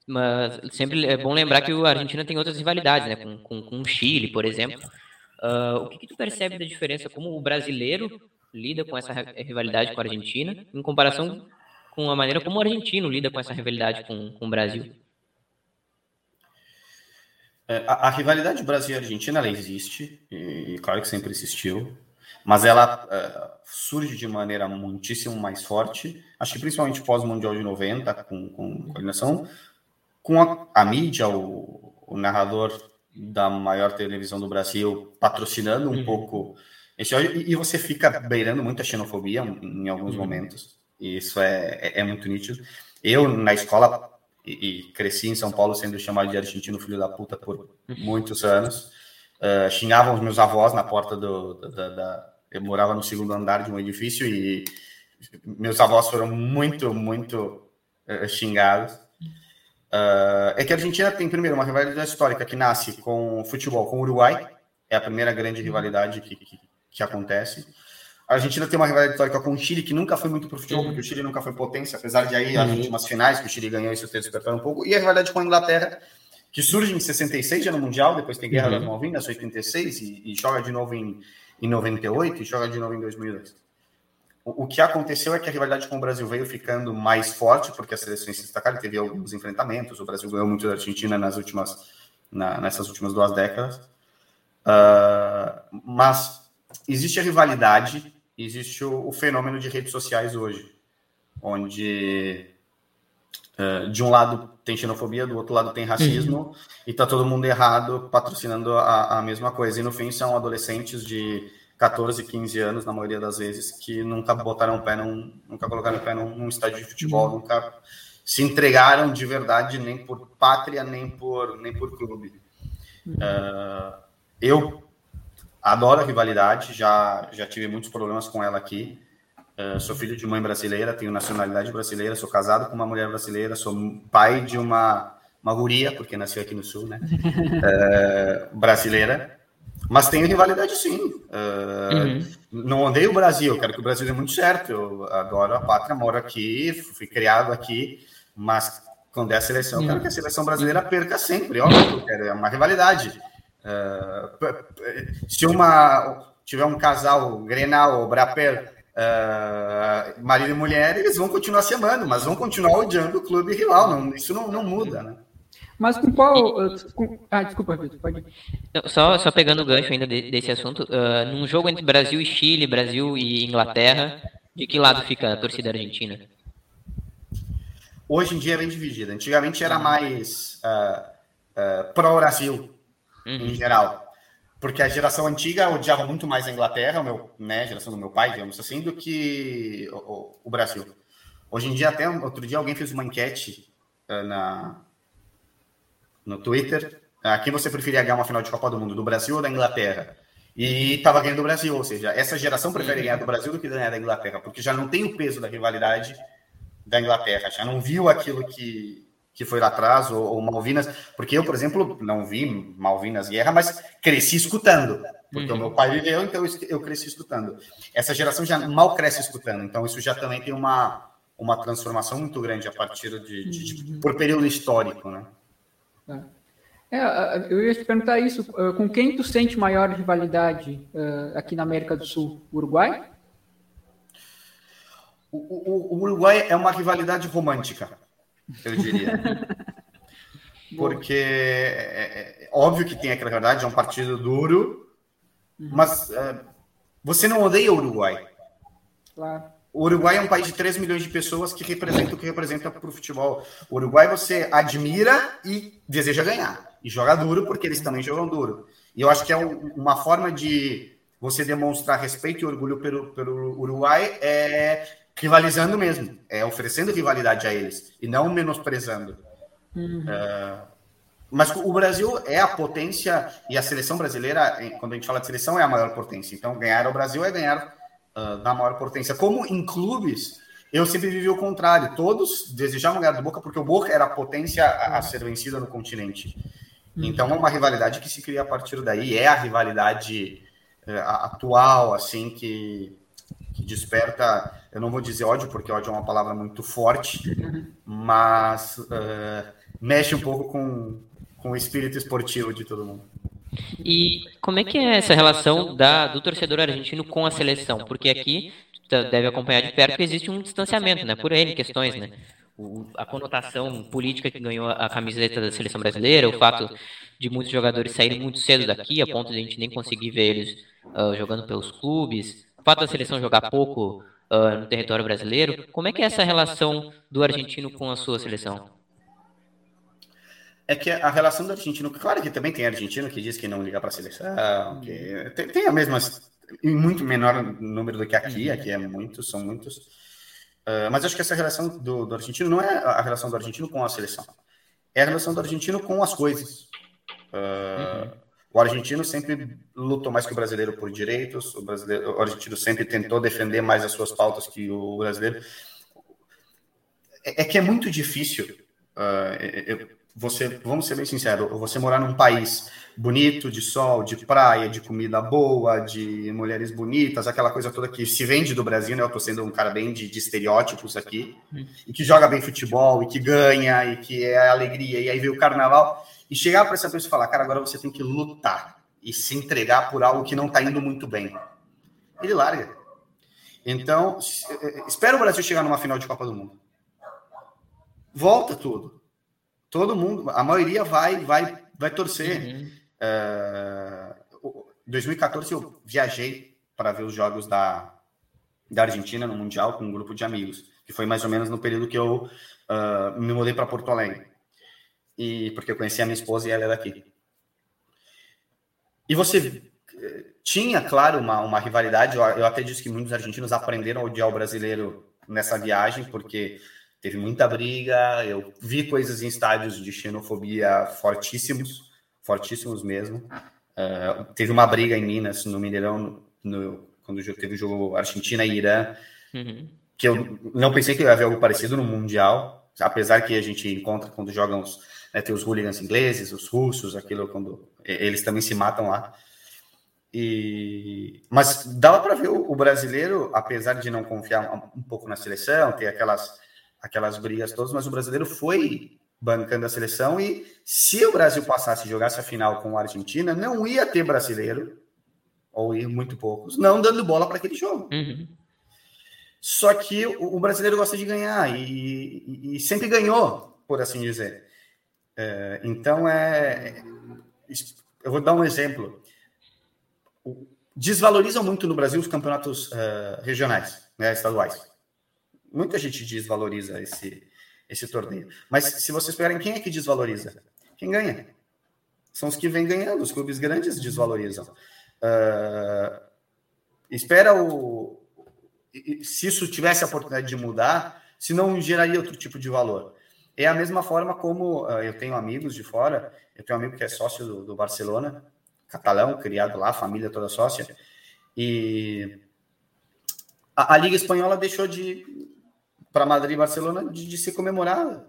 Mas sempre é bom lembrar que a Argentina tem outras rivalidades, né? Com, com, com o Chile, por exemplo. Uh, o que, que, tu percebe da diferença como o brasileiro lida com essa rivalidade com a Argentina, em comparação com a maneira como o argentino lida com essa rivalidade com, com o Brasil? É, a, a, rivalidade Brasil Argentina ela existe, e, e, claro que sempre existiu, mas ela é, surge de maneira muitíssimo mais forte, acho que principalmente pós-Mundial de 90, com, com coordenação, com a, a mídia, o, o narrador da maior televisão do Brasil patrocinando um uhum. pouco esse e, e você fica beirando muita xenofobia em, alguns uhum. momentos. E isso é, é, é, muito nítido. Eu, na escola, e, e, cresci em São Paulo sendo chamado de argentino filho da puta por uhum. muitos anos. Uh, xingavam os meus avós na porta do, da, da, Eu morava no segundo andar de um edifício e meus avós foram muito, muito uh, xingados. Uh, é que a Argentina tem, primeiro, uma rivalidade histórica que nasce com o futebol com o Uruguai, é a primeira grande rivalidade que, que, que, acontece. A Argentina tem uma rivalidade histórica com o Chile, que nunca foi muito para o futebol, porque o Chile nunca foi potência, apesar de aí as uhum. últimas finais que o Chile ganhou, isso ter despertado um pouco. E a rivalidade com a Inglaterra, que surge em 66, já no Mundial, depois tem Guerra uhum. das Malvinas, 86, e, e joga de novo em, em 98 e joga de novo em 2002. O, que aconteceu é que a rivalidade com o Brasil veio ficando mais forte, porque as seleções se destacaram, teve alguns enfrentamentos, o Brasil ganhou muito da Argentina nas últimas, na, nessas últimas duas décadas. Uh, mas existe a rivalidade, existe o, o, fenômeno de redes sociais hoje, onde uh, de um lado tem xenofobia, do outro lado tem racismo, uhum. e tá todo mundo errado patrocinando a, a mesma coisa. E no fim são adolescentes de 14, 15 anos, na maioria das vezes, que nunca botaram o pé num, nunca colocaram o pé num, num estádio de futebol, uhum. nunca se entregaram de verdade nem por pátria, nem por, nem por clube. Uhum. Uh, eu adoro a rivalidade, já, já tive muitos problemas com ela aqui. Uh, sou filho de mãe brasileira, tenho nacionalidade brasileira, sou casado com uma mulher brasileira, sou pai de uma, uma guria, porque nasceu aqui no Sul, né? Uh, brasileira. Mas tem rivalidade sim. Uh, uhum. Não odeio o Brasil, quero que o Brasil dê muito certo. Eu adoro a pátria, moro aqui, fui criado aqui, mas quando é a seleção, uhum. quero que a seleção brasileira perca sempre. Óbvio, quero, é uma rivalidade. Uh, se uma tiver um casal Grenal ou Brapel, uh, marido e mulher, eles vão continuar se amando, mas vão continuar odiando o clube rival. Não, isso não, não muda, né? Mas com qual. Com... Ah, desculpa, Vitor, pode. Não, só, só pegando o gancho ainda desse assunto, uh, num jogo entre Brasil e Chile, Brasil e Inglaterra, de que lado fica a torcida argentina? Hoje em dia é bem dividida. Antigamente era mais uh, uh, pró-Brasil, uhum. em geral. Porque a geração antiga odiava muito mais a Inglaterra, meu, né, a geração do meu pai, digamos assim, do que o, o Brasil. Hoje em dia, até outro dia, alguém fez uma enquete na, no Twitter a quem você preferia ganhar uma final de Copa do Mundo, do Brasil ou da Inglaterra? E estava ganhando do Brasil, ou seja, essa geração prefere ganhar do Brasil do que ganhar da Inglaterra, porque já não tem o peso da rivalidade da Inglaterra, já não viu aquilo que, que foi lá atrás, ou, ou Malvinas, porque eu, por exemplo, não vi Malvinas Guerra, mas cresci escutando, porque uhum. o meu pai viveu, então eu cresci escutando. Essa geração já mal cresce escutando, então isso já também tem uma, uma transformação muito grande a partir de, de, de por período histórico, né? É, eu ia te perguntar isso. Com quem tu sente maior rivalidade uh, aqui na América do Sul? Uruguai? O, o, o Uruguai é uma rivalidade romântica, eu diria. Porque é, é, óbvio que tem aquela verdade, é um partido duro, uhum. mas é, você não odeia o Uruguai. Claro. O Uruguai é um país de 3 milhões de pessoas que representa o que representa para o futebol. O Uruguai você admira e deseja ganhar. E joga duro porque eles também jogam duro. E eu acho que é um, uma forma de você demonstrar respeito e orgulho pelo, pelo Uruguai é rivalizando mesmo, é oferecendo rivalidade a eles e não menosprezando. Uhum. Uh, mas o Brasil é a potência e a seleção brasileira, quando a gente fala de seleção, é a maior potência. Então, ganhar ao Brasil é ganhar uh, na maior potência. Como em clubes, eu sempre vivi o contrário. Todos desejavam ganhar do Boca porque o Boca era a potência a, a ser vencida no continente. Uhum. Então, é uma rivalidade que se cria a partir daí. É a rivalidade uh, atual, assim, que, que desperta. Eu não vou dizer ódio, porque ódio é uma palavra muito forte, mas uh, mexe um pouco com com o espírito esportivo de todo mundo. E como é que é essa relação da, do torcedor argentino com a seleção? Porque aqui deve acompanhar de perto que existe um distanciamento, né? Por N questões, né? O, a conotação política que ganhou a camiseta da seleção brasileira, o fato de muitos jogadores saírem muito cedo daqui, a ponto de a gente nem conseguir ver eles uh, jogando pelos clubes, o fato da seleção jogar pouco uh, no território brasileiro. Como é que é essa relação do argentino com a sua seleção? é que a relação do argentino, claro que também tem argentino que diz que não liga para a seleção, que tem, tem a mesma, em muito menor número do que aqui, uhum. aqui é muitos, são muitos. Uh, mas acho que essa relação do, do, argentino não é a relação do argentino com a seleção, é a relação do argentino com as coisas. Uh, uhum. O argentino sempre lutou mais que o brasileiro por direitos, o, brasileiro, o argentino sempre tentou defender mais as suas pautas que o brasileiro. É, é que é muito difícil. Uh, eu, você, vamos ser bem sinceros, você morar num país bonito, de sol, de praia, de comida boa, de mulheres bonitas, aquela coisa toda que se vende do Brasil, né? Eu tô sendo um cara bem de, de estereótipos aqui, hum. e que joga bem futebol, e que ganha, e que é alegria, e aí vem o carnaval, e chegar para essa pessoa e falar, cara, agora você tem que lutar e se entregar por algo que não tá indo muito bem. Ele larga. Então, eh, eh, espera o Brasil chegar numa final de Copa do Mundo. Volta tudo todo mundo, a maioria vai vai vai torcer. Uhum. Uh, em 2014 eu viajei para ver os jogos da, da Argentina no Mundial com um grupo de amigos, que foi mais ou menos no período que eu uh, me mudei para Porto Alegre. E porque eu conheci a minha esposa e ela é daqui. E você eh, tinha, claro, uma, uma rivalidade. Eu, eu até disse que muitos argentinos aprenderam a odiar o brasileiro nessa viagem, porque teve muita briga, eu vi coisas em estádios de xenofobia fortíssimos, fortíssimos mesmo. Uh, teve uma briga em Minas, no Mineirão, no, quando teve o jogo Argentina e Irã, uhum. que eu não pensei que ia haver algo parecido no Mundial, apesar que a gente encontra quando jogam os, né, tem os hooligans ingleses, os russos, aquilo quando eles também se matam lá. E, mas dava para ver o, o brasileiro, apesar de não confiar um, um pouco na seleção, ter aquelas aquelas brigas todas, mas o brasileiro foi bancando a seleção e se o Brasil passasse e jogasse a final com a Argentina, não ia ter brasileiro, ou ir muito poucos, não dando bola para aquele jogo. Uhum. Só que o, brasileiro gosta de ganhar e, e, e sempre ganhou, por assim dizer. É, então, é, eu vou dar um exemplo. Desvalorizam muito no Brasil os campeonatos uh, regionais, né, estaduais muita gente desvaloriza esse, esse torneio. Mas se vocês pegarem, quem é que desvaloriza? Quem ganha? São os que vêm ganhando, os clubes grandes desvalorizam. Uh, espera o. Se isso tivesse a oportunidade de mudar, se não geraria outro tipo de valor. É a mesma forma como uh, eu tenho amigos de fora, eu tenho um amigo que é sócio do, do Barcelona, catalão, criado lá, família toda sócia, e a, a Liga Espanhola deixou de para Madrid e Barcelona de, de ser comemorada.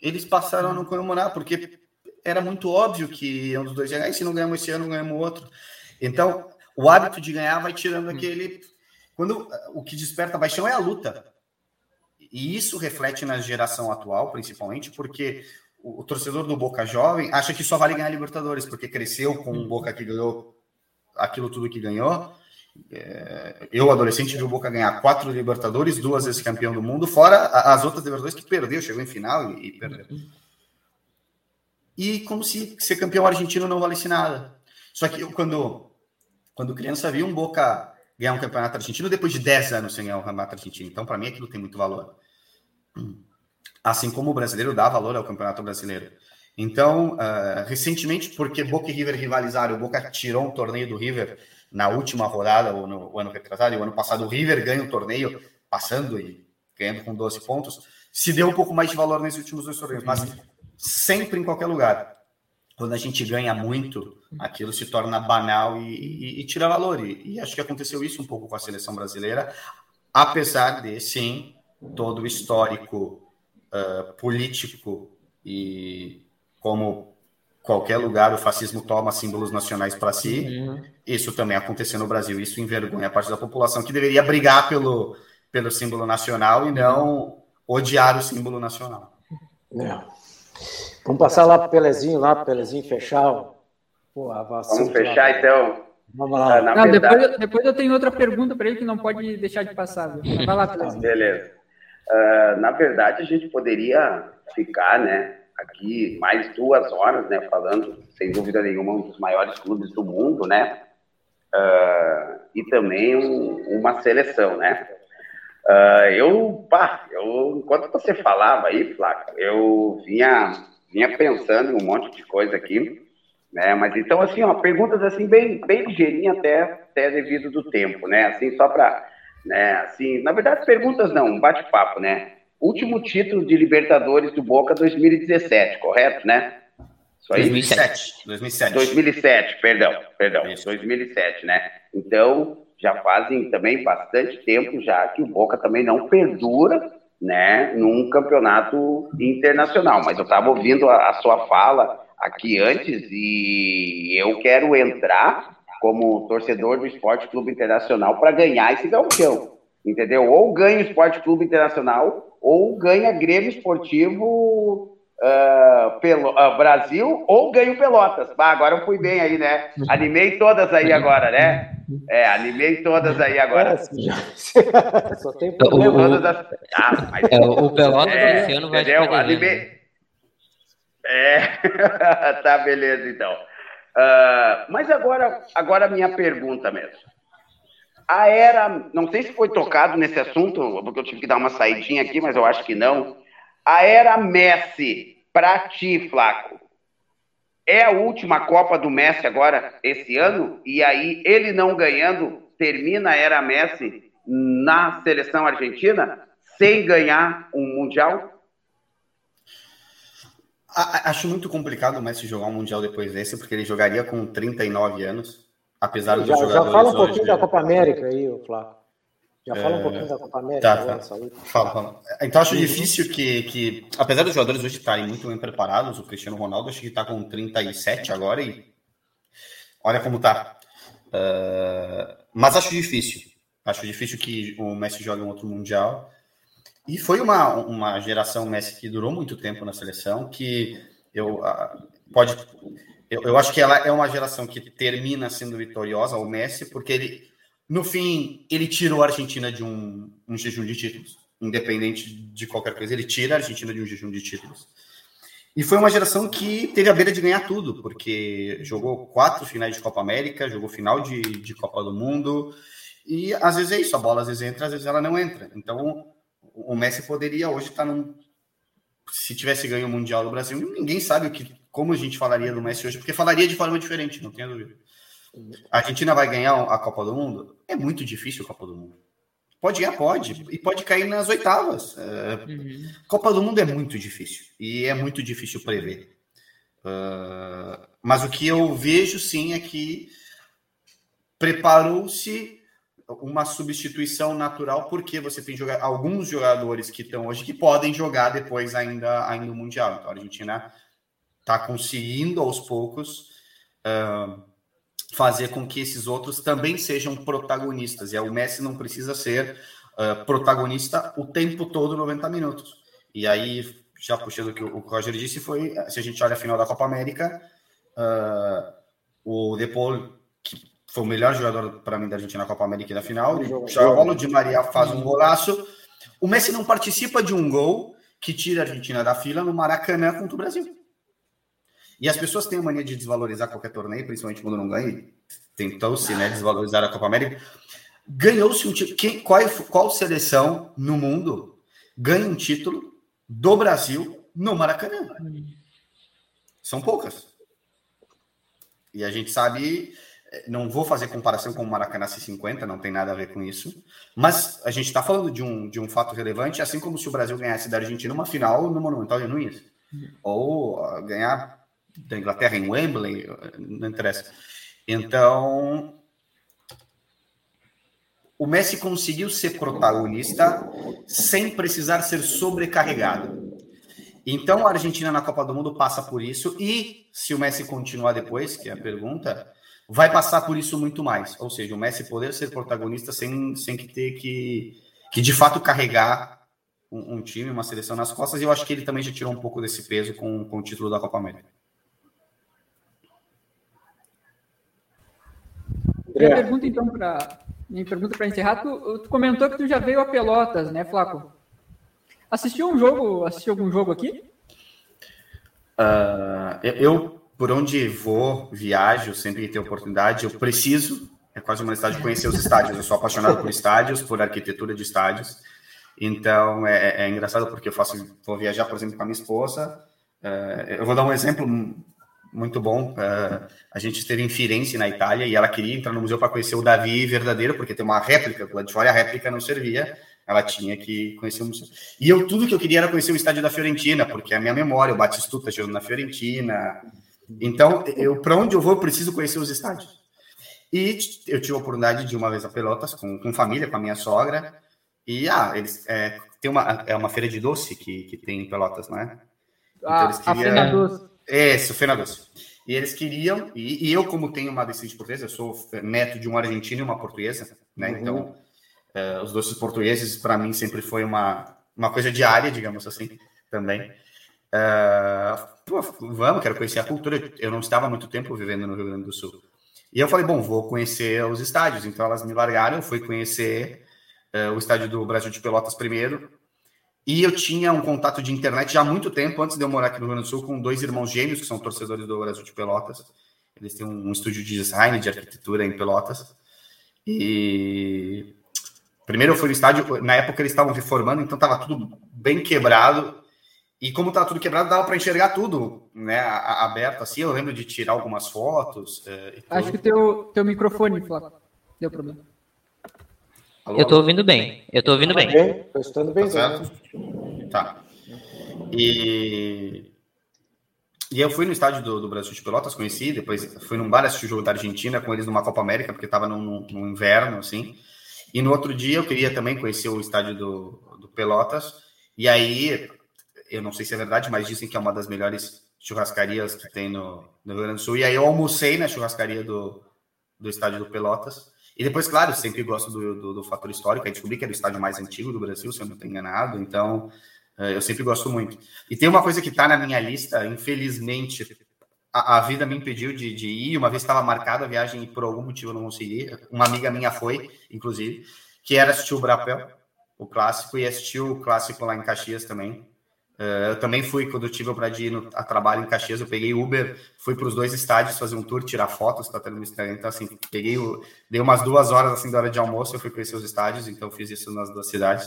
Eles passaram a não comemorar, porque era muito óbvio que um dos dois ia ganhar, e se não ganhamos esse ano, ganhamos outro. Então, o hábito de ganhar vai tirando hum. aquele. Quando o que desperta a paixão é a luta. E isso reflete na geração atual, principalmente, porque o, o torcedor do Boca Jovem acha que só vale ganhar Libertadores, porque cresceu com o Boca que ganhou aquilo tudo que ganhou, É, eu, adolescente, vi o Boca ganhar quatro Libertadores, duas vezes campeão do mundo, fora as outras Libertadores que perdeu, chegou em final e, e perdeu. E como se ser campeão argentino não valesse nada. Só que eu, quando, quando criança, vi um Boca ganhar um campeonato argentino depois de 10 anos sem ganhar um campeonato argentino. Então, para mim, aquilo tem muito valor. Assim como o brasileiro dá valor ao campeonato brasileiro. Então, uh, recentemente, porque Boca e River rivalizaram, o Boca tirou um torneio do River na última rodada, ou no ano retrasado, e o ano passado o River ganha o torneio, passando e ganhando com 12 pontos, se deu um pouco mais de valor nesses últimos dois torneios, mas sempre em qualquer lugar quando a gente ganha muito, aquilo se torna banal e, e, e tira valor. E, e, acho que aconteceu isso um pouco com a seleção brasileira, apesar de, sim, todo o histórico uh, político e como qualquer lugar o fascismo toma símbolos nacionais para si, uhum. isso também aconteceu no Brasil. Isso envergonha a parte da população que deveria brigar pelo, pelo símbolo nacional e não odiar o símbolo nacional. É. Vamos passar lá para o Pelezinho, lá para o Pelezinho fechar. Pô, Vamos fechar lá. então. Vamos lá. Ah, não, depois, depois eu tenho outra pergunta para ele que não pode deixar de passar. Viu? Vai lá, Pelezinho. Beleza. Uh, na verdade, a gente poderia ficar, né, aqui mais duas horas, né, falando, sem dúvida nenhuma, um dos maiores clubes do mundo, né, uh, e também um, uma seleção, né. Uh, eu, pá, eu, enquanto você falava aí, Flaco, eu vinha vinha pensando em um monte de coisa aqui, né? Mas então, assim, ó, perguntas assim, bem, bem ligeirinha até, até devido do tempo, né? Assim, só para, né? Assim, na verdade, perguntas não, um bate-papo, né? Último título de Libertadores do Boca 2017, correto, né? Isso aí? 2007. 2007. 2007, perdão, perdão, Isso. 2007, né? Então, já fazem também bastante tempo já que o Boca também não perdura né, num campeonato internacional. Mas eu estava ouvindo a, a, sua fala aqui antes e eu quero entrar como torcedor do Esporte Clube Internacional para ganhar esse galchão, entendeu? Ou ganha o Esporte Clube Internacional ou ganha Grêmio Esportivo uh, Pelo, uh, Brasil ou ganha o Pelotas. Ah, agora eu fui bem aí, né? Animei todas aí agora, né? É, animei todas aí agora. É, Só tem problema. O, das... ah, mas... é, o Pelotas é, esse ano vai entendeu? Animei... É, tá, beleza, então. Uh, mas agora, agora a minha pergunta mesmo. A era, não sei se foi tocado nesse assunto, porque eu tive que dar uma saidinha aqui, mas eu acho que não. A era Messi, para ti, Flaco, é a última Copa do Messi agora, esse ano, e aí ele não ganhando, termina a era Messi na seleção argentina, sem ganhar um Mundial? Acho muito complicado o Messi jogar um Mundial depois desse, porque ele jogaria com 39 anos, apesar de já, Já fala um pouquinho hoje... da Copa América aí, o Flávio. Já fala um pouquinho da Copa América. Tá, tá. Fala, fala. Então acho difícil que, que, apesar dos jogadores hoje estarem muito bem preparados, o Cristiano Ronaldo acho que está com 37 agora e olha como tá. Uh, mas acho difícil. Acho difícil que o Messi jogue um outro Mundial. E foi uma, uma geração Messi que durou muito tempo na seleção, que eu uh, pode. Eu, eu acho que ela é uma geração que termina sendo vitoriosa, o Messi, porque ele no fim, ele tirou a Argentina de um, um jejum de títulos. Independente de qualquer coisa, ele tira a Argentina de um jejum de títulos. E foi uma geração que teve a beira de ganhar tudo, porque jogou quatro finais de Copa América, jogou final de, de Copa do Mundo, e às vezes é isso, a bola às vezes entra, às vezes ela não entra. Então, o Messi poderia hoje estar num. Se tivesse ganho o Mundial do Brasil, ninguém sabe o que, como a gente falaria do Messi hoje, porque falaria de forma diferente, não tenha dúvida. A Argentina vai ganhar a Copa do Mundo? É muito difícil a Copa do Mundo. Pode ganhar, pode. E pode cair nas oitavas. Uh, uhum. Copa do Mundo é muito difícil. E é muito difícil prever. Uh, mas o que eu vejo, sim, é que preparou-se uma substituição natural, porque você tem joga alguns jogadores que estão hoje que podem jogar depois ainda, ainda no Mundial. Então a Argentina está conseguindo aos poucos. Uh, fazer com que esses outros também sejam protagonistas. E o Messi não precisa ser uh, protagonista o tempo todo, 90 minutos. E aí, já puxando o que o Roger disse, foi, se a gente olha a final da Copa América, uh, o Depol, que, foi o melhor jogador para mim da Argentina na Copa América na final. Bola, o Di Maria faz um golaço. O Messi não participa de um gol que tira a Argentina da fila no Maracanã contra o Brasil. E as pessoas têm a mania de desvalorizar qualquer torneio, principalmente quando não ganha. Tentou-se né, desvalorizar a Copa América. Ganhou-se um título. Qual, qual seleção no mundo ganha um título do Brasil no Maracanã? São poucas. E a gente sabe não vou fazer comparação com o Maracanã C50, não tem nada a ver com isso. Mas a gente está falando de um, de um fato relevante, assim como se o Brasil ganhasse da Argentina uma final no Monumental de Nunes. Ou uh, ganhar da Inglaterra em Wembley, não interessa. Então, o Messi conseguiu ser protagonista sem precisar ser sobrecarregado. Então, a Argentina na Copa do Mundo passa por isso. E se o Messi continuar depois, que é a pergunta, vai passar por isso muito mais. Ou seja, o Messi poder ser protagonista sem, sem que ter que, que de fato carregar um, um, time, uma seleção nas costas. E eu acho que ele também já tirou um pouco desse peso com, com o título da Copa América. Minha pergunta, então, para minha pergunta para encerrar, tu, tu, comentou que tu já veio a Pelotas, né, Flaco? Assistiu um jogo, assistiu algum jogo aqui? Uh, eu por onde vou, viajo, sempre que tenho oportunidade, eu preciso, é quase uma necessidade de conhecer os estádios. Eu sou apaixonado por estádios, por arquitetura de estádios. Então é, é engraçado porque eu faço, vou viajar, por exemplo, com a minha esposa. Uh, eu vou dar um exemplo muito bom. Uh, a gente esteve em Firenze, na Itália, e ela queria entrar no museu para conhecer o Davi verdadeiro, porque tem uma réplica lá de fora, a réplica não servia. Ela tinha que conhecer o museu. E eu, tudo que eu queria era conhecer o estádio da Fiorentina, porque é a minha memória, o Batistuta jogando na Fiorentina, então, eu para onde eu vou, eu preciso conhecer os estádios. E eu tive a oportunidade de uma vez a Pelotas com, com família, com a minha sogra. E ah, eles é, tem uma é uma feira de doce que, que tem em Pelotas, não é? Então, ah, eles queriam... a Feira Doce. É, isso, Feira Doce. E eles queriam, e, e, eu, como tenho uma descendente portuguesa, eu sou neto de um argentino e uma portuguesa, né? Uhum. Então, é, os doces portugueses, para mim, sempre foi uma, uma coisa diária, digamos assim, também. Uh, pô, vamos, quero conhecer a cultura. Eu não estava muito tempo vivendo no Rio Grande do Sul. E eu falei, bom, vou conhecer os estádios. Então elas me largaram, fui conhecer uh, o estádio do Brasil de Pelotas primeiro. E eu tinha um contato de internet já há muito tempo, antes de eu morar aqui no Rio Grande do Sul, com dois irmãos gêmeos que são torcedores do Brasil de Pelotas. Eles têm um estúdio de design, de arquitetura em Pelotas. E primeiro eu fui no estádio, na época eles estavam reformando, então estava tudo bem quebrado. E como tá tudo quebrado, dava para enxergar tudo, né? Aberto assim. Eu lembro de tirar algumas fotos. É, Acho que teu, teu microfone, Flávio, deu problema. Alô, eu tô ouvindo bem. Eu tô ouvindo tá bem. bem. Tô estando bem. Tá, tá. E... e eu fui no estádio do, do, Brasil de Pelotas, conheci, depois fui num bar assistir o jogo da Argentina com eles numa Copa América, porque tava no, no inverno, assim. E no outro dia eu queria também conhecer o estádio do, do Pelotas. E aí eu não sei se é verdade, mas dizem que é uma das melhores churrascarias que tem no, no Rio Grande do Sul. E aí eu almocei na churrascaria do, do estádio do Pelotas. E depois, claro, sempre gosto do, do, do, fator histórico. Aí descobri que era o estádio mais antigo do Brasil, se eu não estou enganado. Então, eh, eu sempre gosto muito. E tem uma coisa que está na minha lista, infelizmente, a, a vida me impediu de, de ir. Uma vez estava marcada a viagem e por algum motivo eu não consegui. Uma amiga minha foi, inclusive, que era assistir o Brapel, o clássico, e assistiu o clássico lá em Caxias também. Uh, eu também fui, quando eu tive para ir no, a trabalho em Caxias, eu peguei Uber, fui para os dois estádios fazer um tour, tirar fotos, tá tendo Instagram. Então, assim, peguei, o, dei umas duas horas assim da hora de almoço, eu fui conhecer os estádios, então fiz isso nas duas cidades.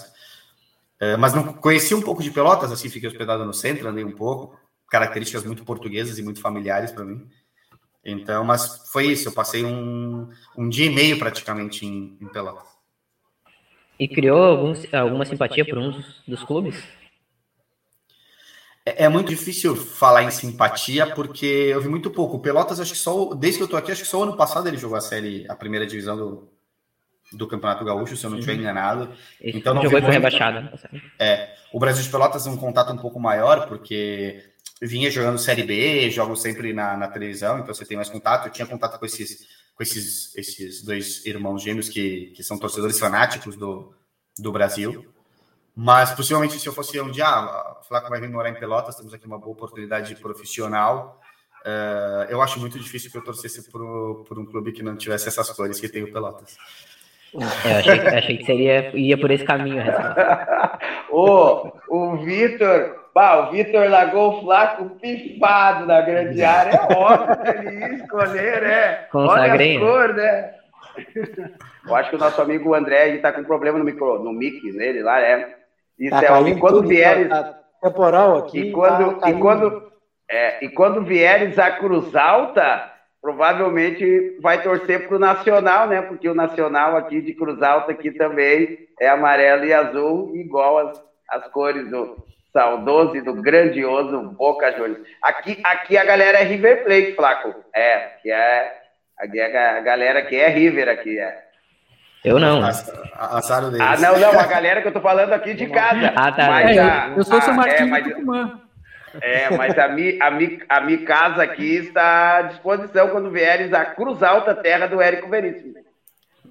Uh, mas não conheci um pouco de Pelotas, assim, fiquei hospedado no centro, andei um pouco, características muito portuguesas e muito familiares para mim. Então, mas foi isso, eu passei um, um dia e meio praticamente em, em Pelotas. E criou algum, alguma simpatia por um dos clubes? É, é muito difícil falar em simpatia, porque eu vi muito pouco. O Pelotas, acho que só, desde que eu tô aqui, acho que só ano passado ele jogou a série, a primeira divisão do, do Campeonato Gaúcho, se eu não estiver enganado. Esse então não jogou foi rebaixado. É, o Brasil de Pelotas é um contato um pouco maior, porque vinha jogando Série B, jogo sempre na, na televisão, então você tem mais contato. Eu tinha contato com esses, com esses, esses dois irmãos gêmeos que, que são torcedores fanáticos do, do Brasil. Mas possivelmente se eu fosse um dia, ah, Flaco vai vir morar em Pelotas, temos aqui uma boa oportunidade profissional. Uh, eu acho muito difícil que eu torcesse por, por um clube que não tivesse essas cores que tem o Pelotas. É, eu achei, achei que seria ia por esse caminho. o o Vitor, o Vitor largou o Flaco pifado na grande área. É óbvio que ele ia escolher, né? Consagrei. Olha a cor, né? Eu acho que o nosso amigo André está com problema no micro, no mic nele lá, é. Isso tá é e quando vieres. Tá temporal aqui. E quando, tá, e quando, é, e quando vieres a Cruz Alta, provavelmente vai torcer para o Nacional, né? Porque o Nacional aqui de Cruz Alta aqui também é amarelo e azul, igual as, as cores do saudoso e do grandioso Boca Juniors. Aqui, aqui a galera é River Plate, Flaco. É, que é, é a galera que é River aqui, é. Eu não. Assado deles. Ah, não, não, a galera que eu tô falando aqui de casa. Ah, tá. Mas, é, a, eu sou o São Martinho é, mas, Tucumã. É, mas a mi, a, mi, a mi casa aqui está à disposição quando vieres a Cruz Alta, terra do Érico Veríssimo.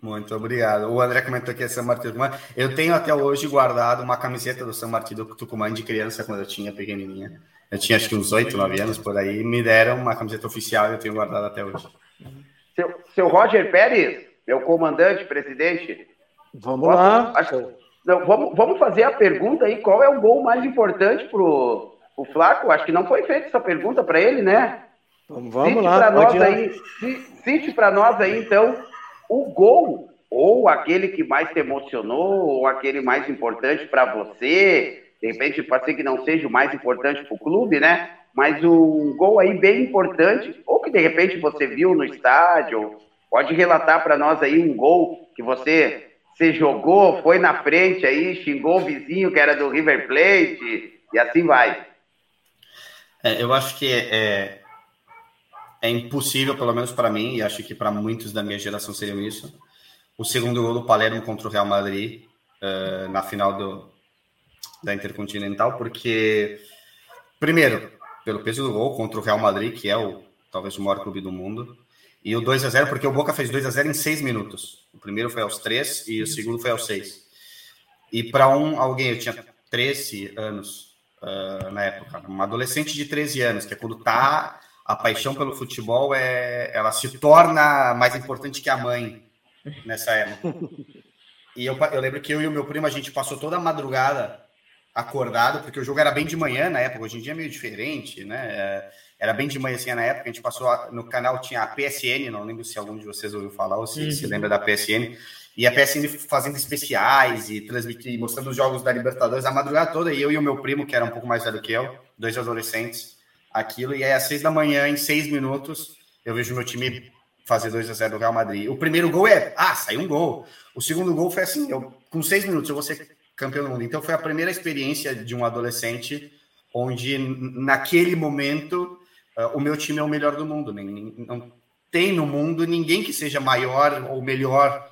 Muito obrigado. O André comentou que é São Martinho Tucumã. Eu tenho até hoje guardado uma camiseta do São Martinho do Tucumã de criança, quando eu tinha pequenininha. Eu tinha acho que uns 8, 9 anos por aí. Me deram uma camiseta oficial e eu tenho guardado até hoje. Seu, seu Roger Pérez, meu comandante, presidente. Vamos lá. Acho, não, vamos, vamos fazer a pergunta aí: qual é o gol mais importante para o Flaco? Acho que não foi feita essa pergunta para ele, né? Vamos, cite lá. Nós aí, cite para nós aí, então, o gol, ou aquele que mais te emocionou, ou aquele mais importante para você. De repente, pode ser que não seja o mais importante para o clube, né? Mas um gol aí bem importante, ou que de repente você viu no estádio, Pode relatar para nós aí um gol que você se jogou, foi na frente aí, xingou o vizinho que era do River Plate e assim vai. É, eu acho que é, é impossível, pelo menos para mim, e acho que para muitos da minha geração seriam isso. O segundo gol do Palermo contra o Real Madrid uh, na final do, da Intercontinental, porque, primeiro, pelo peso do gol contra o Real Madrid, que é o talvez o maior clube do mundo, e o 2 a 0 porque o Boca fez 2 a 0 em 6 minutos. O primeiro foi aos 3 e o segundo foi aos 6. E para um alguém, eu tinha 13 anos uh, na época, uma adolescente de 13 anos, que é quando tá a paixão pelo futebol é ela se torna mais importante que a mãe nessa época. E eu, eu lembro que eu e o meu primo a gente passou toda a madrugada acordado, porque o jogo era bem de manhã na época, hoje em dia é meio diferente, né? É, era bem de manhãzinha na época, a gente passou no canal, tinha a PSN, não lembro se algum de vocês ouviu falar ou se, uhum. se lembra da PSN, e a PSN fazendo especiais e transmitindo, mostrando os jogos da Libertadores a madrugada toda, e eu e o meu primo, que era um pouco mais velho que eu, dois adolescentes, aquilo, e aí às seis da manhã, em seis minutos, eu vejo meu time fazer 2 a 0 do Real Madrid. O primeiro gol é, ah, saiu um gol. O segundo gol foi assim, eu, com seis minutos eu vou ser campeão do mundo. Então foi a primeira experiência de um adolescente onde naquele momento o meu time é o melhor do mundo. Não tem no mundo ninguém que seja maior ou melhor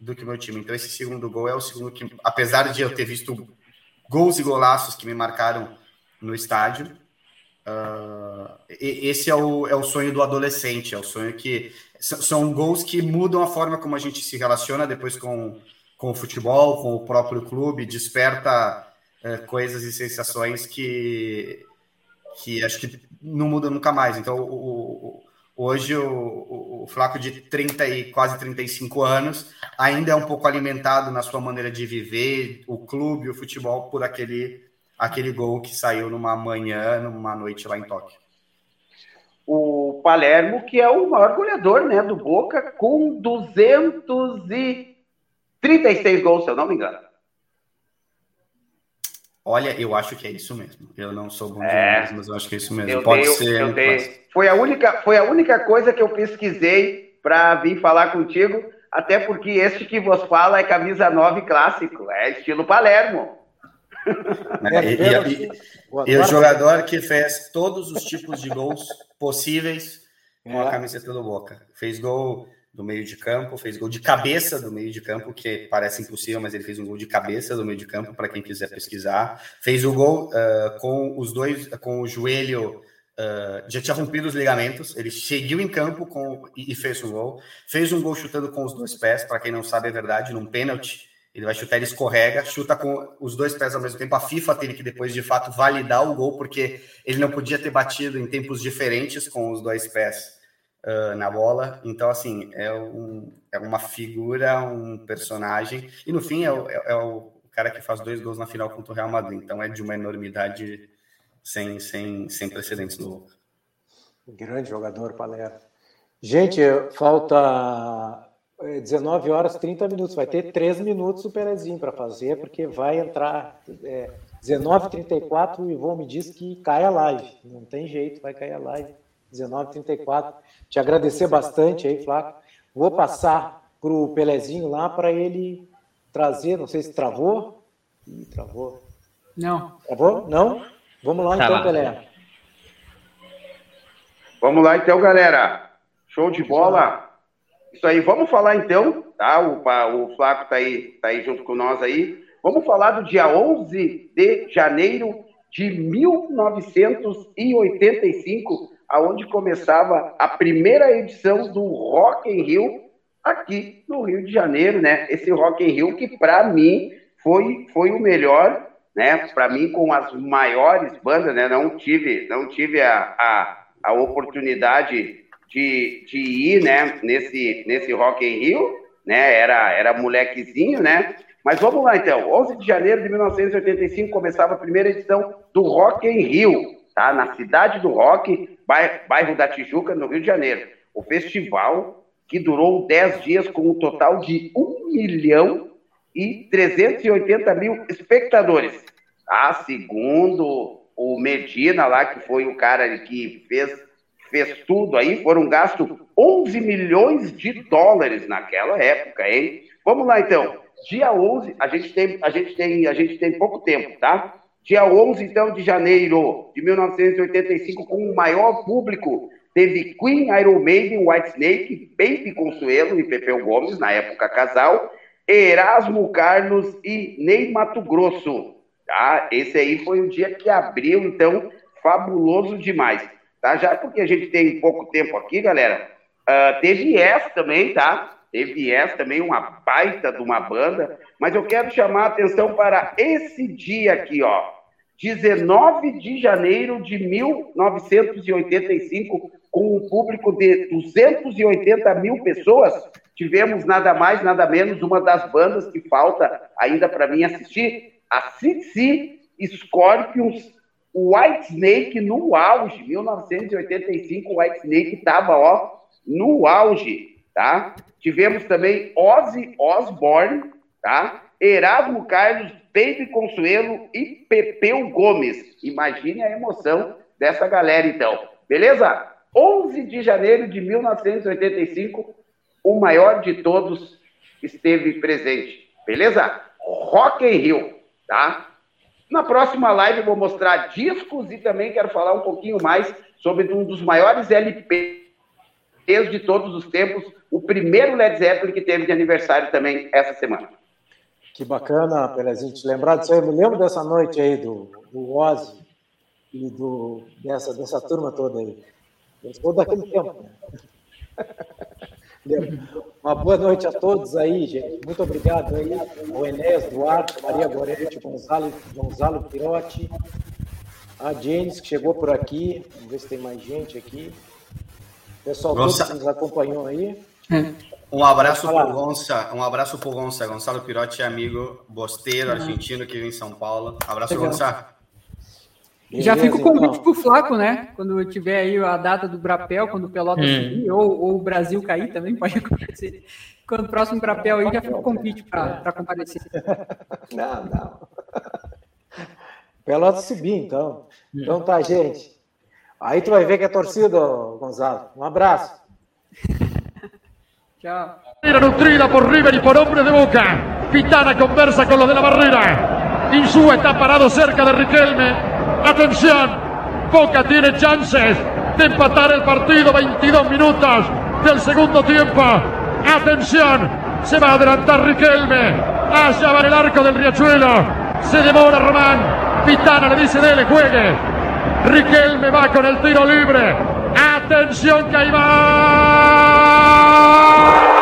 do que o meu time. Então, esse segundo gol é o segundo que, apesar de eu ter visto gols e golaços que me marcaram no estádio, uh, esse é o, é o sonho do adolescente, é o sonho que. São gols que mudam a forma como a gente se relaciona depois com, com o futebol, com o próprio clube, desperta uh, coisas e sensações que que acho que não muda nunca mais. Então, o, o, hoje, o, o, Flaco de 30 e quase 35 anos ainda é um pouco alimentado na sua maneira de viver o clube, o futebol, por aquele, aquele gol que saiu numa manhã, numa noite lá em Tóquio. O Palermo, que é o maior goleador né, do Boca, com 236 gols, se eu não me engano. Olha, eu acho que é isso mesmo. Eu não sou bom de é, mas eu acho que é isso mesmo. Eu Pode ser. Mas... Foi, a única, foi a única coisa que eu pesquisei para vir falar contigo, até porque este que vos fala é camisa 9 clássico, é estilo Palermo. É, e, e, e, e, o jogador que fez todos os tipos de gols possíveis com a é. camiseta do Boca. Fez gol do meio de campo, fez gol de cabeça do meio de campo, que parece impossível, mas ele fez um gol de cabeça do meio de campo, para quem quiser pesquisar. Fez o gol uh, com os dois, com o joelho, uh, já tinha rompido os ligamentos, ele seguiu em campo com, e, e, fez o gol. Fez um gol chutando com os dois pés, para quem não sabe é verdade, num pênalti Ele vai chutar, ele escorrega, chuta com os dois pés ao mesmo tempo. A FIFA teve que depois de fato validar o gol, porque ele não podia ter batido em tempos diferentes com os dois pés uh, na bola. Então, assim, é, um, é uma figura, um personagem. E no fim, é o, é, é o cara que faz dois gols na final contra o Real Madrid. Então, é de uma enormidade sem, sem, sem precedentes no. Grande jogador, Palermo. Gente, falta 19 é, horas 30 minutos. Vai ter 3 minutos o Perezinho para fazer, porque vai entrar é, 19h34 o Ivon me disse que cai a live. Não tem jeito, vai cair a live. 19h34. Te agradecer bastante aí, Flaco. Vou passar para o Pelezinho lá para ele trazer, não sei se travou. Ih, travou. Não. Travou? Não? Vamos lá tá então, lá. Pelé. Vamos lá então, galera. Show de bola. Isso aí, vamos falar então, tá? O, o Flaco tá aí, tá aí junto com nós aí. Vamos falar do dia 11 de janeiro de 1985, aonde começava a primeira edição do Rock in Rio aqui no Rio de Janeiro, né? Esse Rock in Rio que para mim foi foi o melhor, né? Para mim com as maiores bandas, né? Não tive não tive a, a, a oportunidade de, de ir, né? Nesse nesse Rock in Rio, né? Era era molequezinho, né? Mas vamos lá então. 11 de janeiro de 1985 começava a primeira edição do Rock in Rio tá? na cidade do Rock, bairro da Tijuca, no Rio de Janeiro. O festival que durou 10 dias com um total de 1 milhão e 380 mil espectadores. Ah, segundo o Medina lá, que foi o cara que fez, fez tudo aí, foram gastos 11 milhões de dólares naquela época, hein? Vamos lá então. Dia 11, a gente tem, a gente tem, a gente tem pouco tempo, tá? Dia 11, então, de janeiro de 1985, com o maior público, teve Queen, Iron Maiden, Whitesnake, Baby Consuelo e Pepeu Gomes, na época casal, Erasmo Carlos e Ney Mato Grosso. Tá? Esse aí foi o dia que abriu, então, fabuloso demais. Tá? Já porque a gente tem pouco tempo aqui, galera, uh, teve essa também, tá? Teve essa também, uma baita de uma banda, mas eu quero chamar a atenção para esse dia aqui, ó. 19 de janeiro de 1985, com um público de 280 mil pessoas, tivemos nada mais, nada menos, uma das bandas que falta ainda para mim assistir, a CC Scorpions, White Snake no auge, 1985, White Snake estava, ó, no auge, tá? Tivemos também Ozzy Osbourne, tá? Erasmo Carlos, Baby Consuelo e Pepeu Gomes. Imagine a emoção dessa galera, então. Beleza? 11 de janeiro de 1985, o maior de todos esteve presente. Beleza? Rock in Rio, tá? Na próxima live eu vou mostrar discos e também quero falar um pouquinho mais sobre um dos maiores LPs de todos os tempos, o primeiro Led Zeppelin que teve de aniversário também essa semana. Que bacana, Pelezinho, te lembrar disso aí. Eu me lembro dessa noite aí do, do Ozzy e do, dessa, dessa turma toda aí. Eu sou daquele tempo. Né? Uma boa noite a todos aí, gente. Muito obrigado aí ao Enéas Duarte, Maria Gorete, Gonzalo, Gonzalo Pirotti, a James, que chegou por aqui. Vamos ver se tem mais gente aqui. Pessoal Nossa. todo que nos acompanhou aí. É. Um abraço pro Gonça, um abraço pro Gonça, Gonçalo Pirotti, amigo bosteiro argentino que vive em São Paulo. Abraço, Legal. Gonça. Já fica o convite então. pro Flaco, né? Quando tiver aí a data do Brapel, quando o Pelota hum. subir, ou, ou, o Brasil cair também, pode acontecer. Quando o próximo Brapel aí, já fica o convite para comparecer. Não, não. Pelota subir, então. Então tá, gente. Aí tu vai ver que é torcida, Gonzalo. Um abraço. Chao. Nutrida por River y por hombre de Boca. Pitana conversa con los de la barrera. Insúa está parado cerca de Riquelme. Atención. Boca tiene chances de empatar el partido. 22 minutos del segundo tiempo. Atención. Se va a adelantar Riquelme. Allá va el arco del Riachuelo. Se demora Román. Pitana le dice dele, juegue. Riquelme va con el tiro libre. Atención que ahí va. Tchau!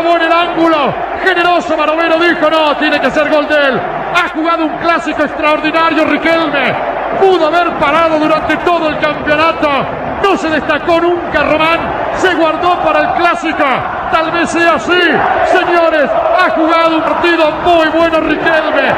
En el ángulo. Generoso Barovero dijo, no, tiene que ser gol de él. Ha jugado un clásico extraordinario Riquelme. Pudo haber parado durante todo el campeonato. No se destacó nunca Román. Se guardó para el clásico. Tal vez sea así. Señores, ha jugado un partido muy bueno Riquelme.